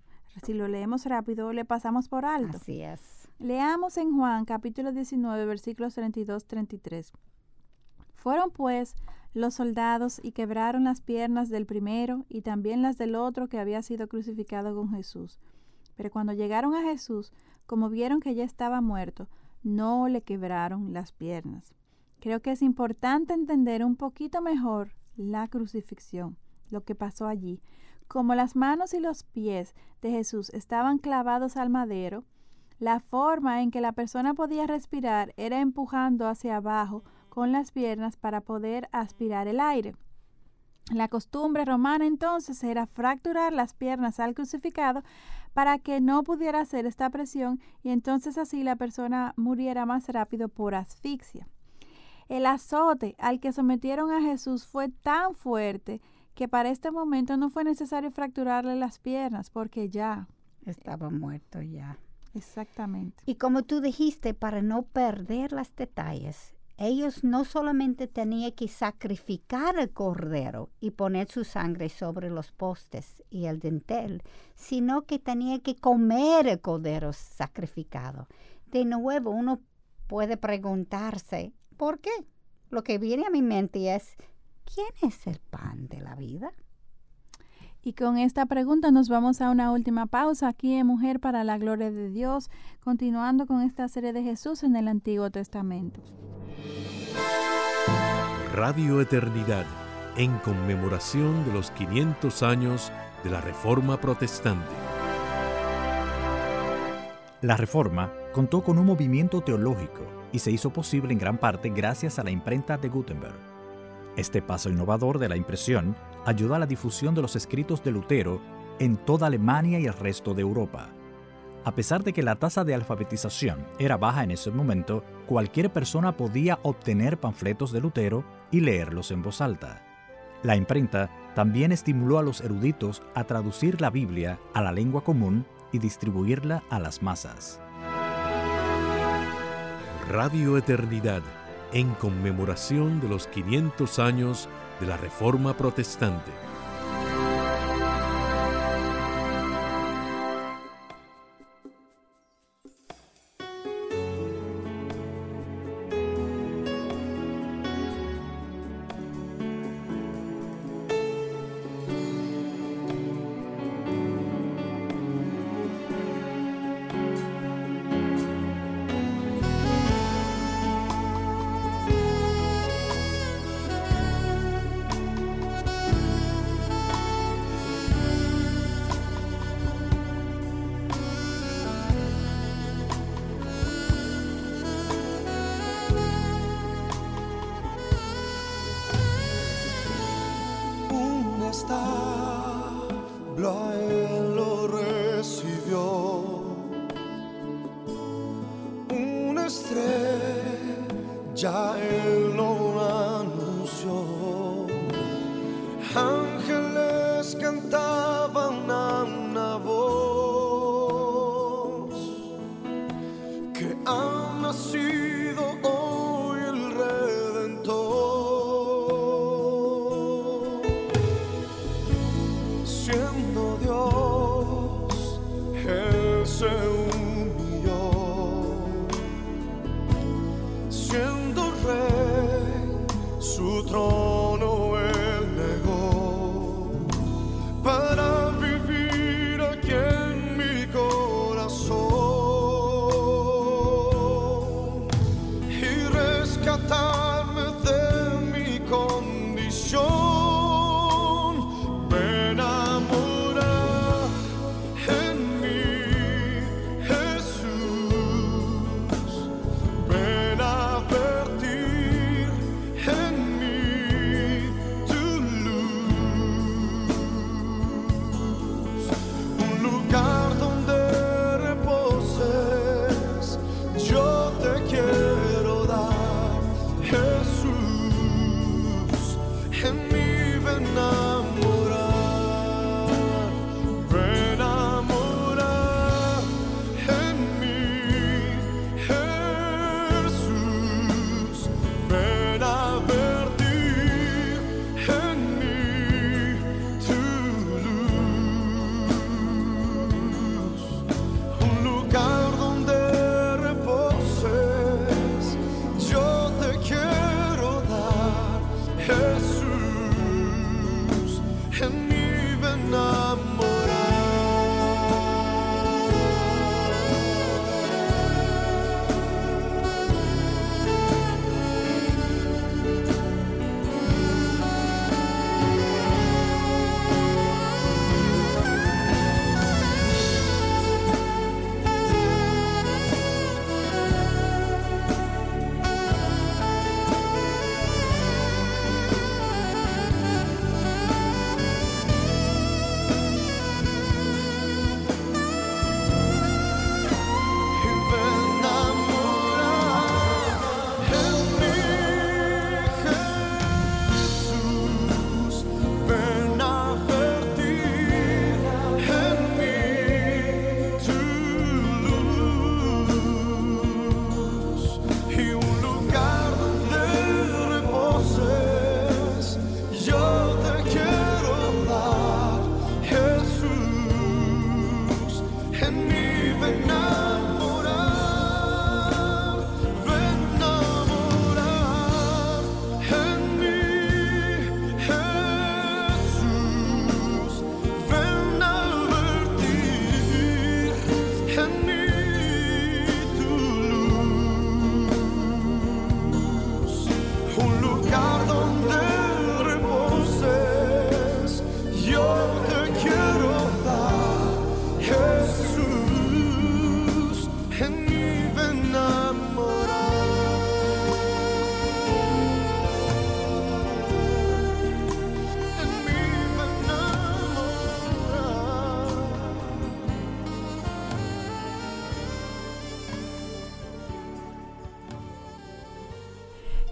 [SPEAKER 1] si lo leemos rápido, le pasamos por alto.
[SPEAKER 2] Así es.
[SPEAKER 1] Leamos en Juan capítulo 19 versículos 32-33. Fueron pues los soldados y quebraron las piernas del primero y también las del otro que había sido crucificado con Jesús. Pero cuando llegaron a Jesús, como vieron que ya estaba muerto, no le quebraron las piernas. Creo que es importante entender un poquito mejor la crucifixión, lo que pasó allí. Como las manos y los pies de Jesús estaban clavados al madero, la forma en que la persona podía respirar era empujando hacia abajo con las piernas para poder aspirar el aire. La costumbre romana entonces era fracturar las piernas al crucificado para que no pudiera hacer esta presión y entonces así la persona muriera más rápido por asfixia. El azote al que sometieron a Jesús fue tan fuerte que para este momento no fue necesario fracturarle las piernas porque ya
[SPEAKER 2] estaba muerto ya.
[SPEAKER 1] Exactamente.
[SPEAKER 2] Y como tú dijiste, para no perder los detalles, ellos no solamente tenían que sacrificar el cordero y poner su sangre sobre los postes y el dintel, sino que tenían que comer el cordero sacrificado. De nuevo, uno puede preguntarse, ¿por qué? Lo que viene a mi mente es, ¿quién es el pan de la vida?
[SPEAKER 1] Y con esta pregunta nos vamos a una última pausa aquí en Mujer para la Gloria de Dios, continuando con esta serie de Jesús en el Antiguo Testamento.
[SPEAKER 9] Radio Eternidad, en conmemoración de los 500 años de la Reforma Protestante.
[SPEAKER 10] La Reforma contó con un movimiento teológico y se hizo posible en gran parte gracias a la imprenta de Gutenberg. Este paso innovador de la impresión ayudó a la difusión de los escritos de Lutero en toda Alemania y el resto de Europa. A pesar de que la tasa de alfabetización era baja en ese momento, cualquier persona podía obtener panfletos de Lutero y leerlos en voz alta. La imprenta también estimuló a los eruditos a traducir la Biblia a la lengua común y distribuirla a las masas.
[SPEAKER 9] Radio Eternidad, en conmemoración de los 500 años de la Reforma Protestante.
[SPEAKER 11] está. Blael lo recibió. Una estrella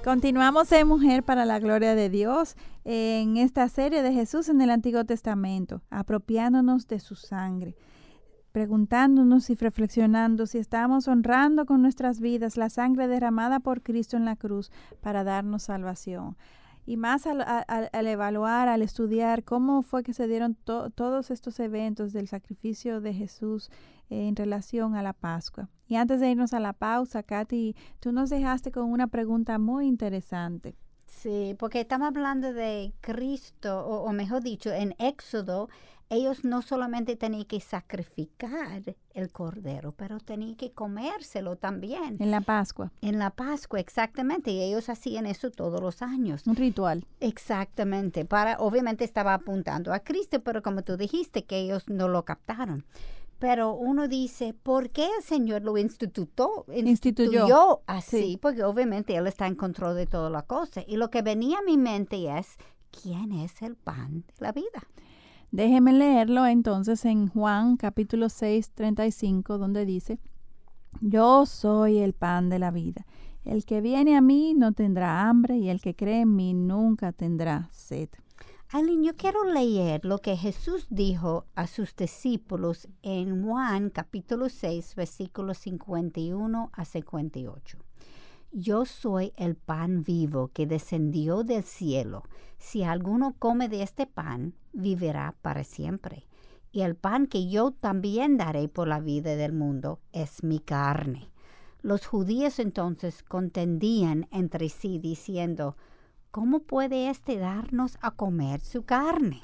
[SPEAKER 1] Continuamos en Mujer para la Gloria de Dios en esta serie de Jesús en el Antiguo Testamento, apropiándonos de su sangre, preguntándonos y reflexionando si estamos honrando con nuestras vidas la sangre derramada por Cristo en la cruz para darnos salvación. Y más al, al- al evaluar, al estudiar cómo fue que se dieron to- todos estos eventos del sacrificio de Jesús en relación a la Pascua. Y antes de irnos a la pausa, Katy, tú nos dejaste con una pregunta muy interesante.
[SPEAKER 2] Sí, porque estamos hablando de Cristo, o, o mejor dicho, en Éxodo, ellos no solamente tenían que sacrificar el cordero, pero tenían que comérselo también.
[SPEAKER 1] En la Pascua.
[SPEAKER 2] En la Pascua, exactamente, y ellos hacían eso todos los años.
[SPEAKER 1] Un ritual.
[SPEAKER 2] Exactamente, para, obviamente estaba apuntando a Cristo, pero como tú dijiste, que ellos no lo captaron. Pero uno dice, ¿por qué el Señor lo institutó,
[SPEAKER 1] Instituyó.
[SPEAKER 2] así?
[SPEAKER 1] Sí.
[SPEAKER 2] Porque obviamente Él está en control de toda la cosa. Y lo que venía a mi mente es, ¿quién es el pan de la vida?
[SPEAKER 1] Déjeme leerlo entonces en Juan capítulo 6, 35, donde dice, Yo soy el pan de la vida. El que viene a mí no tendrá hambre y el que cree en mí nunca tendrá sed.
[SPEAKER 2] Aileen, yo quiero leer lo que Jesús dijo a sus discípulos en Juan capítulo 6, versículos 51 a 58. Yo soy el pan vivo que descendió del cielo. Si alguno come de este pan, vivirá para siempre. Y el pan que yo también daré por la vida del mundo es mi carne. Los judíos entonces contendían entre sí diciendo, ¿cómo puede éste darnos a comer su carne?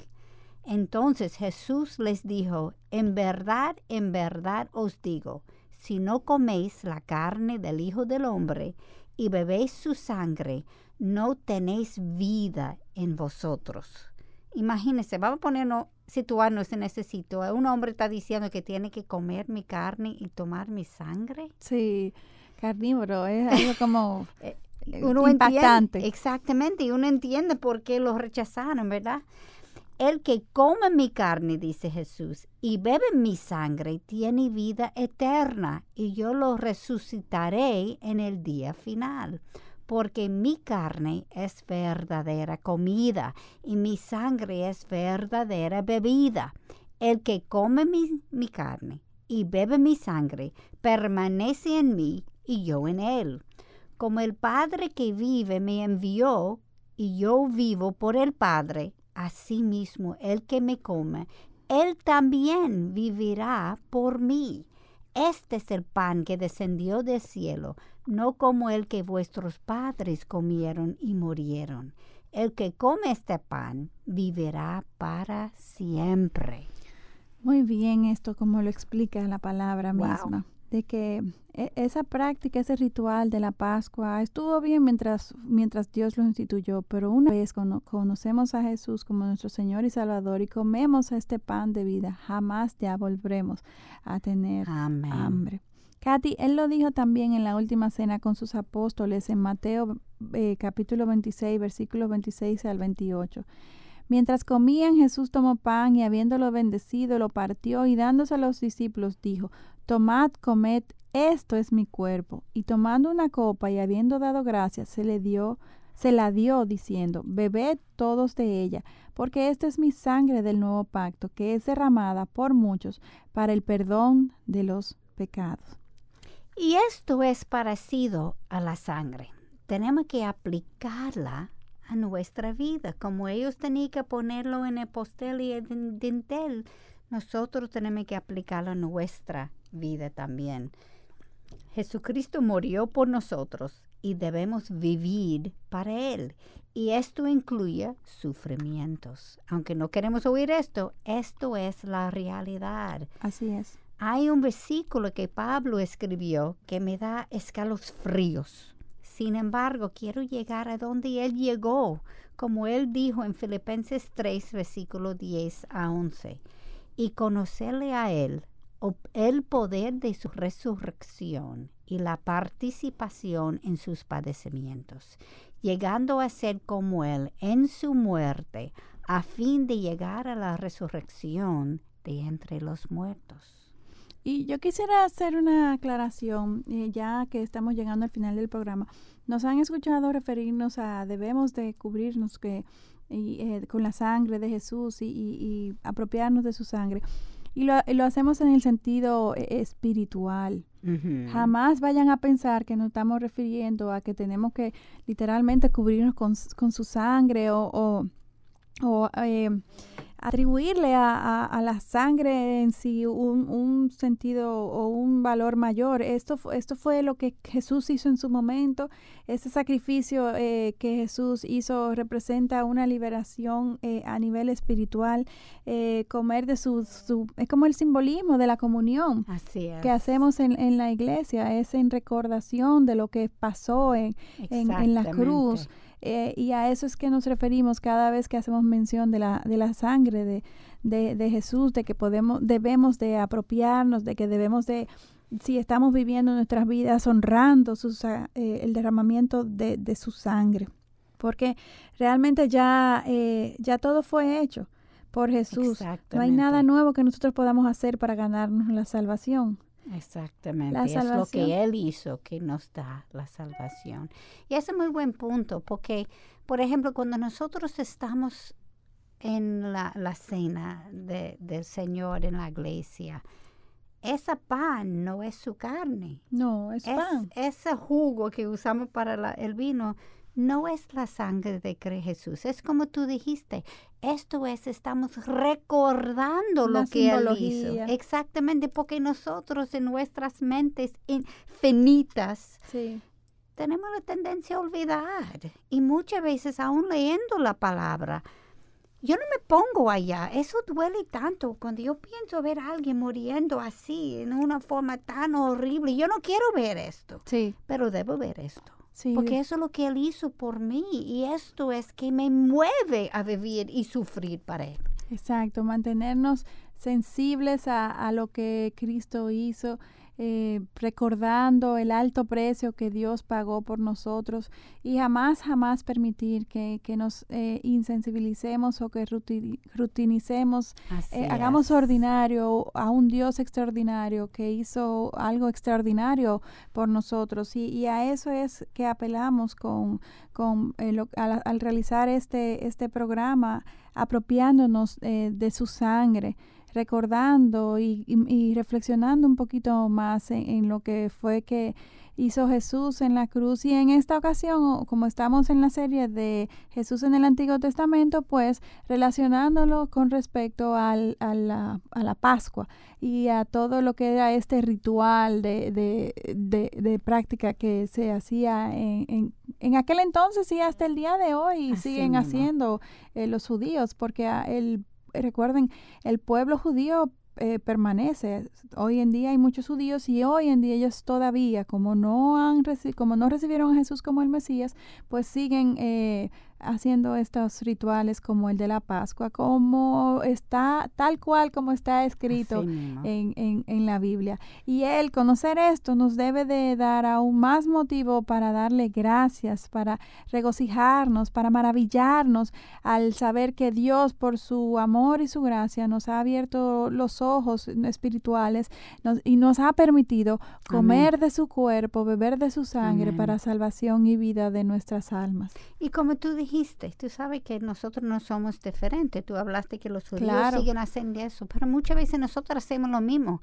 [SPEAKER 2] Entonces Jesús les dijo, en verdad, en verdad os digo, si no coméis la carne del Hijo del Hombre y bebéis su sangre, no tenéis vida en vosotros. Imagínense, vamos a ponernos, situarnos en ese sitio. Un hombre está diciendo que tiene que comer mi carne y tomar mi sangre.
[SPEAKER 1] Sí, carnívoro, es algo como <laughs> eh,
[SPEAKER 2] Uno
[SPEAKER 1] impactante.
[SPEAKER 2] entiende, exactamente, y uno entiende por qué lo rechazaron, ¿verdad? El que come mi carne, dice Jesús, y bebe mi sangre, tiene vida eterna, y yo lo resucitaré en el día final. Porque mi carne es verdadera comida, y mi sangre es verdadera bebida. El que come mi, mi carne y bebe mi sangre, permanece en mí y yo en él. Como el Padre que vive me envió, y yo vivo por el Padre, Asimismo, el que me come, él también vivirá por mí. Este es el pan que descendió del cielo, no como el que vuestros padres comieron y murieron. El que come este pan vivirá para siempre.
[SPEAKER 1] Muy bien esto como lo explica la palabra
[SPEAKER 2] Wow.
[SPEAKER 1] misma, de que e- esa práctica, ese ritual de la Pascua estuvo bien mientras, mientras Dios lo instituyó, pero una vez cono- conocemos a Jesús como nuestro Señor y Salvador y comemos este pan de vida, jamás ya volveremos a tener
[SPEAKER 2] Amén.
[SPEAKER 1] hambre. Katy, él lo dijo también en la última cena con sus apóstoles en Mateo eh, capítulo 26, versículos 26 al 28. Mientras comían, Jesús tomó pan y habiéndolo bendecido, lo partió y dándose a los discípulos dijo, Tomad, comed, esto es mi cuerpo. Y tomando una copa y habiendo dado gracias, se le dio, se la dio diciendo, Bebed todos de ella, porque esta es mi sangre del nuevo pacto, que es derramada por muchos para el perdón de los pecados.
[SPEAKER 2] Y esto es parecido a la sangre. Tenemos que aplicarla a nuestra vida. Como ellos tenían que ponerlo en el postel y el dintel, nosotros tenemos que aplicarlo a nuestra vida también. Jesucristo murió por nosotros y debemos vivir para Él. Y esto incluye sufrimientos. Aunque no queremos oír esto, esto es la realidad.
[SPEAKER 1] Así es.
[SPEAKER 2] Hay un versículo que Pablo escribió que me da escalofríos. Sin embargo, quiero llegar a donde él llegó, como él dijo en Filipenses 3, versículo 10 a 11, y conocerle a él, el poder de su resurrección y la participación en sus padecimientos, llegando a ser como él en su muerte, a fin de llegar a la resurrección de entre los muertos.
[SPEAKER 1] Y yo quisiera hacer una aclaración, eh, ya que estamos llegando al final del programa. Nos han escuchado referirnos a debemos de cubrirnos que, y, eh, con la sangre de Jesús y, apropiarnos de su sangre. Y lo, lo hacemos en el sentido eh, espiritual. Jamás vayan a pensar que nos estamos refiriendo a que tenemos que literalmente cubrirnos con, con su sangre o, o, o, eh, atribuirle a, a- a la sangre en sí un, un sentido o un valor mayor. Esto, esto fue lo que Jesús hizo en su momento. Ese sacrificio eh, que Jesús hizo representa una liberación eh, a nivel espiritual. Eh, comer de su, su... Es como el simbolismo de la comunión
[SPEAKER 2] Así es.
[SPEAKER 1] que hacemos en, en la iglesia. Es en recordación de lo que pasó en, en, en la cruz. Eh, y a eso es que nos referimos cada vez que hacemos mención de la, de la sangre de, de, de Jesús, de que podemos, debemos de apropiarnos, de que debemos de, si estamos viviendo nuestras vidas honrando su sa- eh, el derramamiento de, de su sangre. Porque realmente ya, eh, ya todo fue hecho. por Jesús. No hay nada nuevo que nosotros podamos hacer para ganarnos la salvación.
[SPEAKER 2] Exactamente,
[SPEAKER 1] La
[SPEAKER 2] es lo que Él hizo que nos da la salvación. Y ese es muy buen punto, porque, por ejemplo, cuando nosotros estamos en la, la cena de- del Señor en la iglesia, esa pan no es su carne.
[SPEAKER 1] No, es,
[SPEAKER 2] Es-
[SPEAKER 1] pan.
[SPEAKER 2] ese jugo que usamos para la- el vino no es la sangre de Jesús. Es como tú dijiste, esto es, estamos recordando lo que Él hizo. Exactamente, porque nosotros en nuestras mentes infinitas
[SPEAKER 1] Sí.
[SPEAKER 2] tenemos la tendencia a olvidar. Y muchas veces, aún leyendo la palabra, yo no me pongo allá. Eso duele tanto cuando yo pienso ver a alguien muriendo así, en una forma tan horrible. Yo no quiero ver esto,
[SPEAKER 1] Sí,
[SPEAKER 2] pero debo ver esto.
[SPEAKER 1] Sí.
[SPEAKER 2] Porque eso es lo que Él hizo por mí y esto es que me mueve a vivir y sufrir para Él.
[SPEAKER 1] Exacto, mantenernos sensibles a, a lo que Cristo hizo, eh, recordando el alto precio que Dios pagó por nosotros y jamás, jamás permitir que, que nos eh, insensibilicemos o que ruti- rutinicemos, eh, hagamos ordinario a un Dios extraordinario que hizo algo extraordinario por nosotros. Y, y a eso es que apelamos con, con eh, lo- al, al realizar este, este programa, apropiándonos eh, de su sangre, recordando y, y- y reflexionando un poquito más en, en lo que fue que hizo Jesús en la cruz y en esta ocasión, como estamos en la serie de Jesús en el Antiguo Testamento, pues relacionándolo con respecto al, a, la, a la Pascua y a todo lo que era este ritual de, de, de- de práctica que se hacía en, en, en aquel entonces y hasta el día de hoy
[SPEAKER 2] Así
[SPEAKER 1] siguen
[SPEAKER 2] mismo.
[SPEAKER 1] haciendo eh, los judíos, porque el, recuerden, el pueblo judío eh, permanece. Hoy en día hay muchos judíos y hoy en día ellos todavía, como no han como no recibieron a Jesús como el Mesías, pues siguen eh, haciendo estos rituales como el de la Pascua, como está tal cual como está escrito en, en, en la Biblia. Y el conocer esto nos debe de dar aún más motivo para darle gracias, para regocijarnos, para maravillarnos al saber que Dios por su amor y su gracia nos ha abierto los ojos espirituales nos- y nos ha permitido comer de su cuerpo, beber de su sangre
[SPEAKER 2] Amén.
[SPEAKER 1] para salvación y vida de nuestras almas.
[SPEAKER 2] Y como tú dijiste, tú sabes que nosotros no somos diferentes. Tú hablaste que los judíos
[SPEAKER 1] Claro.
[SPEAKER 2] siguen haciendo eso, pero muchas veces nosotros hacemos lo mismo.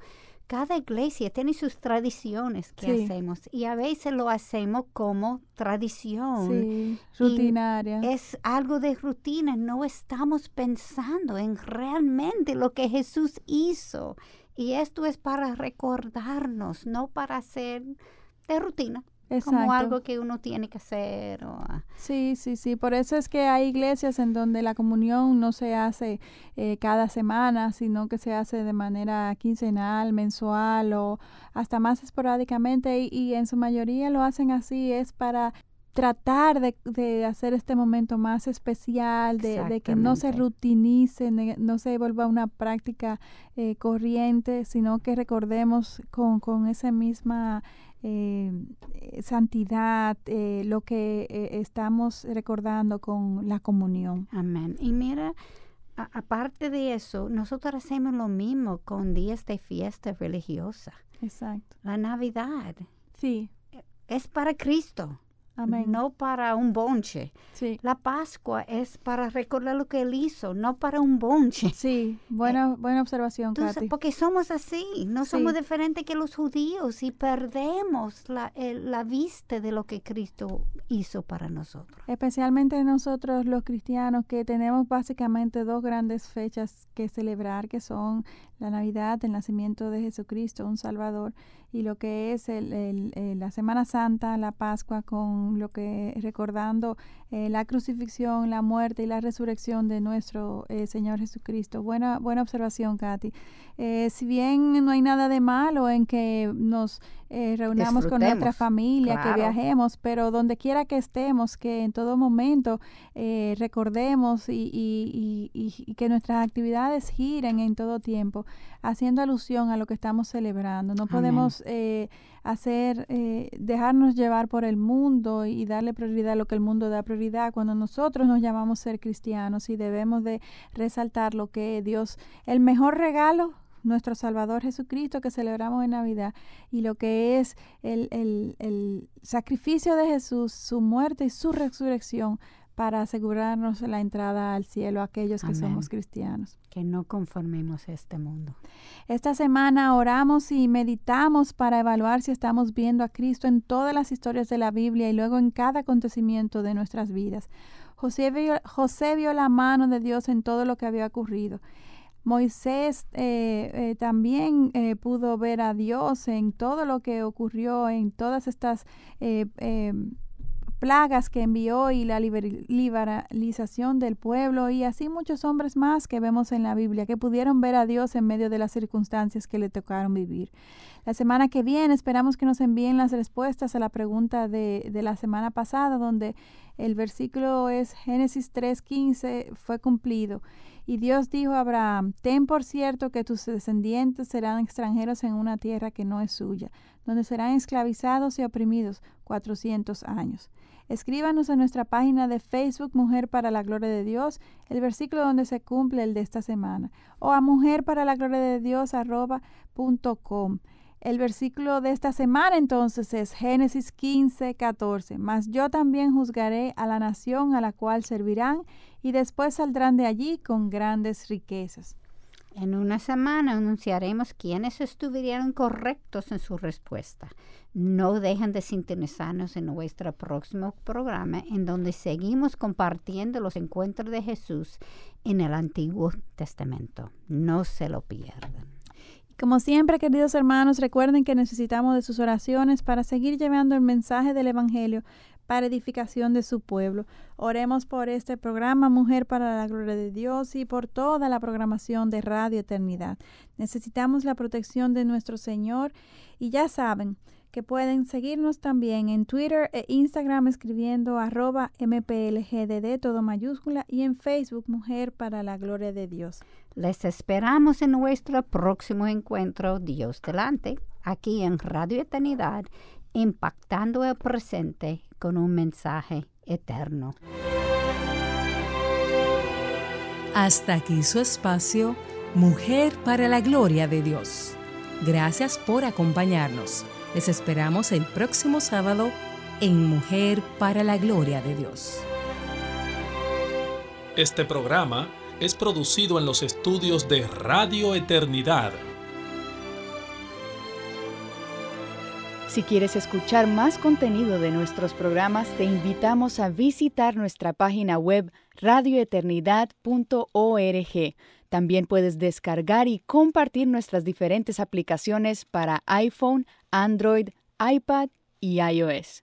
[SPEAKER 2] Cada iglesia tiene sus tradiciones que
[SPEAKER 1] Sí.
[SPEAKER 2] hacemos y a veces lo hacemos como tradición.
[SPEAKER 1] Sí,
[SPEAKER 2] Y
[SPEAKER 1] rutinaria.
[SPEAKER 2] Es algo de rutina, no estamos pensando en realmente lo que Jesús hizo. Y esto es para recordarnos, no para hacer de rutina, como algo que uno tiene que hacer. O, ah,
[SPEAKER 1] Sí, sí, sí. Por eso es que hay iglesias en donde la comunión no se hace eh, cada semana, sino que se hace de manera quincenal, mensual o hasta más esporádicamente y, y en su mayoría lo hacen así, es para tratar de, de hacer este momento más especial, de, de que no se rutinice, no se vuelva una práctica eh, corriente, sino que recordemos con, con esa misma eh, eh, santidad eh, lo que eh, estamos recordando con la comunión.
[SPEAKER 2] Amén. Y mira, a- aparte de eso, nosotros hacemos lo mismo con días de fiesta religiosa.
[SPEAKER 1] Exacto.
[SPEAKER 2] La Navidad
[SPEAKER 1] Sí,
[SPEAKER 2] es para Cristo,
[SPEAKER 1] amén.
[SPEAKER 2] no para un bonche.
[SPEAKER 1] Sí,
[SPEAKER 2] La Pascua es para recordar lo que Él hizo, no para un bonche. <laughs>
[SPEAKER 1] sí, buena, buena observación, Katy.
[SPEAKER 2] porque somos así, no
[SPEAKER 1] Sí.
[SPEAKER 2] somos diferentes que los judíos y perdemos la, el- la vista de lo que Cristo hizo para nosotros.
[SPEAKER 1] Especialmente nosotros los cristianos que tenemos básicamente dos grandes fechas que celebrar, que son la Navidad, el nacimiento de Jesucristo, un Salvador, y lo que es el, el- eh, la Semana Santa, la Pascua, con lo que recordando eh, la crucifixión, la muerte y la resurrección de nuestro eh, Señor Jesucristo. Buena, buena observación, Katy. Eh, si bien no hay nada de malo en que nos eh, reunamos con nuestra familia, que viajemos, pero donde quiera que estemos, que en todo momento eh, recordemos y, y- y- que nuestras actividades giren en todo tiempo, haciendo alusión a lo que estamos celebrando. No
[SPEAKER 2] Amén.
[SPEAKER 1] Eh, hacer, eh, dejarnos llevar por el mundo mundo y darle prioridad a lo que el mundo da prioridad, cuando nosotros nos llamamos ser cristianos y debemos de resaltar lo que Dios, el mejor regalo nuestro Salvador Jesucristo que celebramos en Navidad y lo que es el, el, el sacrificio de Jesús, su muerte y su resurrección para asegurarnos la entrada al cielo a aquellos que somos cristianos.
[SPEAKER 2] Que no conformemos este mundo.
[SPEAKER 1] Esta semana oramos y meditamos para evaluar si estamos viendo a Cristo en todas las historias de la Biblia y luego en cada acontecimiento de nuestras vidas. José vio, José vio la mano de Dios en todo lo que había ocurrido. Moisés eh, eh, también eh, pudo ver a Dios en todo lo que ocurrió, en todas estas plagas que envió y la liber- liberalización del pueblo y así muchos hombres más que vemos en la Biblia que pudieron ver a Dios en medio de las circunstancias que le tocaron vivir. La semana que viene esperamos que nos envíen las respuestas a la pregunta de, de la semana pasada donde el versículo es Génesis 3:15 fue cumplido. Y Dios dijo a Abraham, ten por cierto que tus descendientes serán extranjeros en una tierra que no es suya, donde serán esclavizados y oprimidos cuatrocientos años. Escríbanos en nuestra página de Facebook Mujer para la Gloria de Dios el versículo donde se cumple el de esta semana o a mujer para la gloria de Dios arroba. El versículo de esta semana entonces es Génesis 15, 14. Mas yo también juzgaré a la nación a la cual servirán y después saldrán de allí con grandes riquezas.
[SPEAKER 2] En una semana anunciaremos quiénes estuvieron correctos en su respuesta. No dejen de sintonizarnos en nuestro próximo programa en donde seguimos compartiendo los encuentros de Jesús en el Antiguo Testamento. No se lo pierdan.
[SPEAKER 1] Como siempre, queridos hermanos, recuerden que necesitamos de sus oraciones para seguir llevando el mensaje del Evangelio para edificación de su pueblo. Oremos por este programa Mujer para la Gloria de Dios y por toda la programación de Radio Eternidad. Necesitamos la protección de nuestro Señor y ya saben que pueden seguirnos también en Twitter e Instagram escribiendo arroba mplgdd todo mayúscula y en Facebook Mujer para la Gloria de Dios.
[SPEAKER 2] Les esperamos en nuestro próximo encuentro Dios delante, aquí en Radio Eternidad, impactando el presente con un mensaje eterno.
[SPEAKER 3] Hasta aquí su espacio, Mujer para la Gloria de Dios. Gracias por acompañarnos. Les esperamos el próximo sábado en Mujer para la Gloria de Dios.
[SPEAKER 12] Este programa es producido en los estudios de Radio Eternidad.
[SPEAKER 13] Si quieres escuchar más contenido de nuestros programas, te invitamos a visitar nuestra página web radioeternidad.org. También puedes descargar y compartir nuestras diferentes aplicaciones para iPhone, Android, iPad y iOS.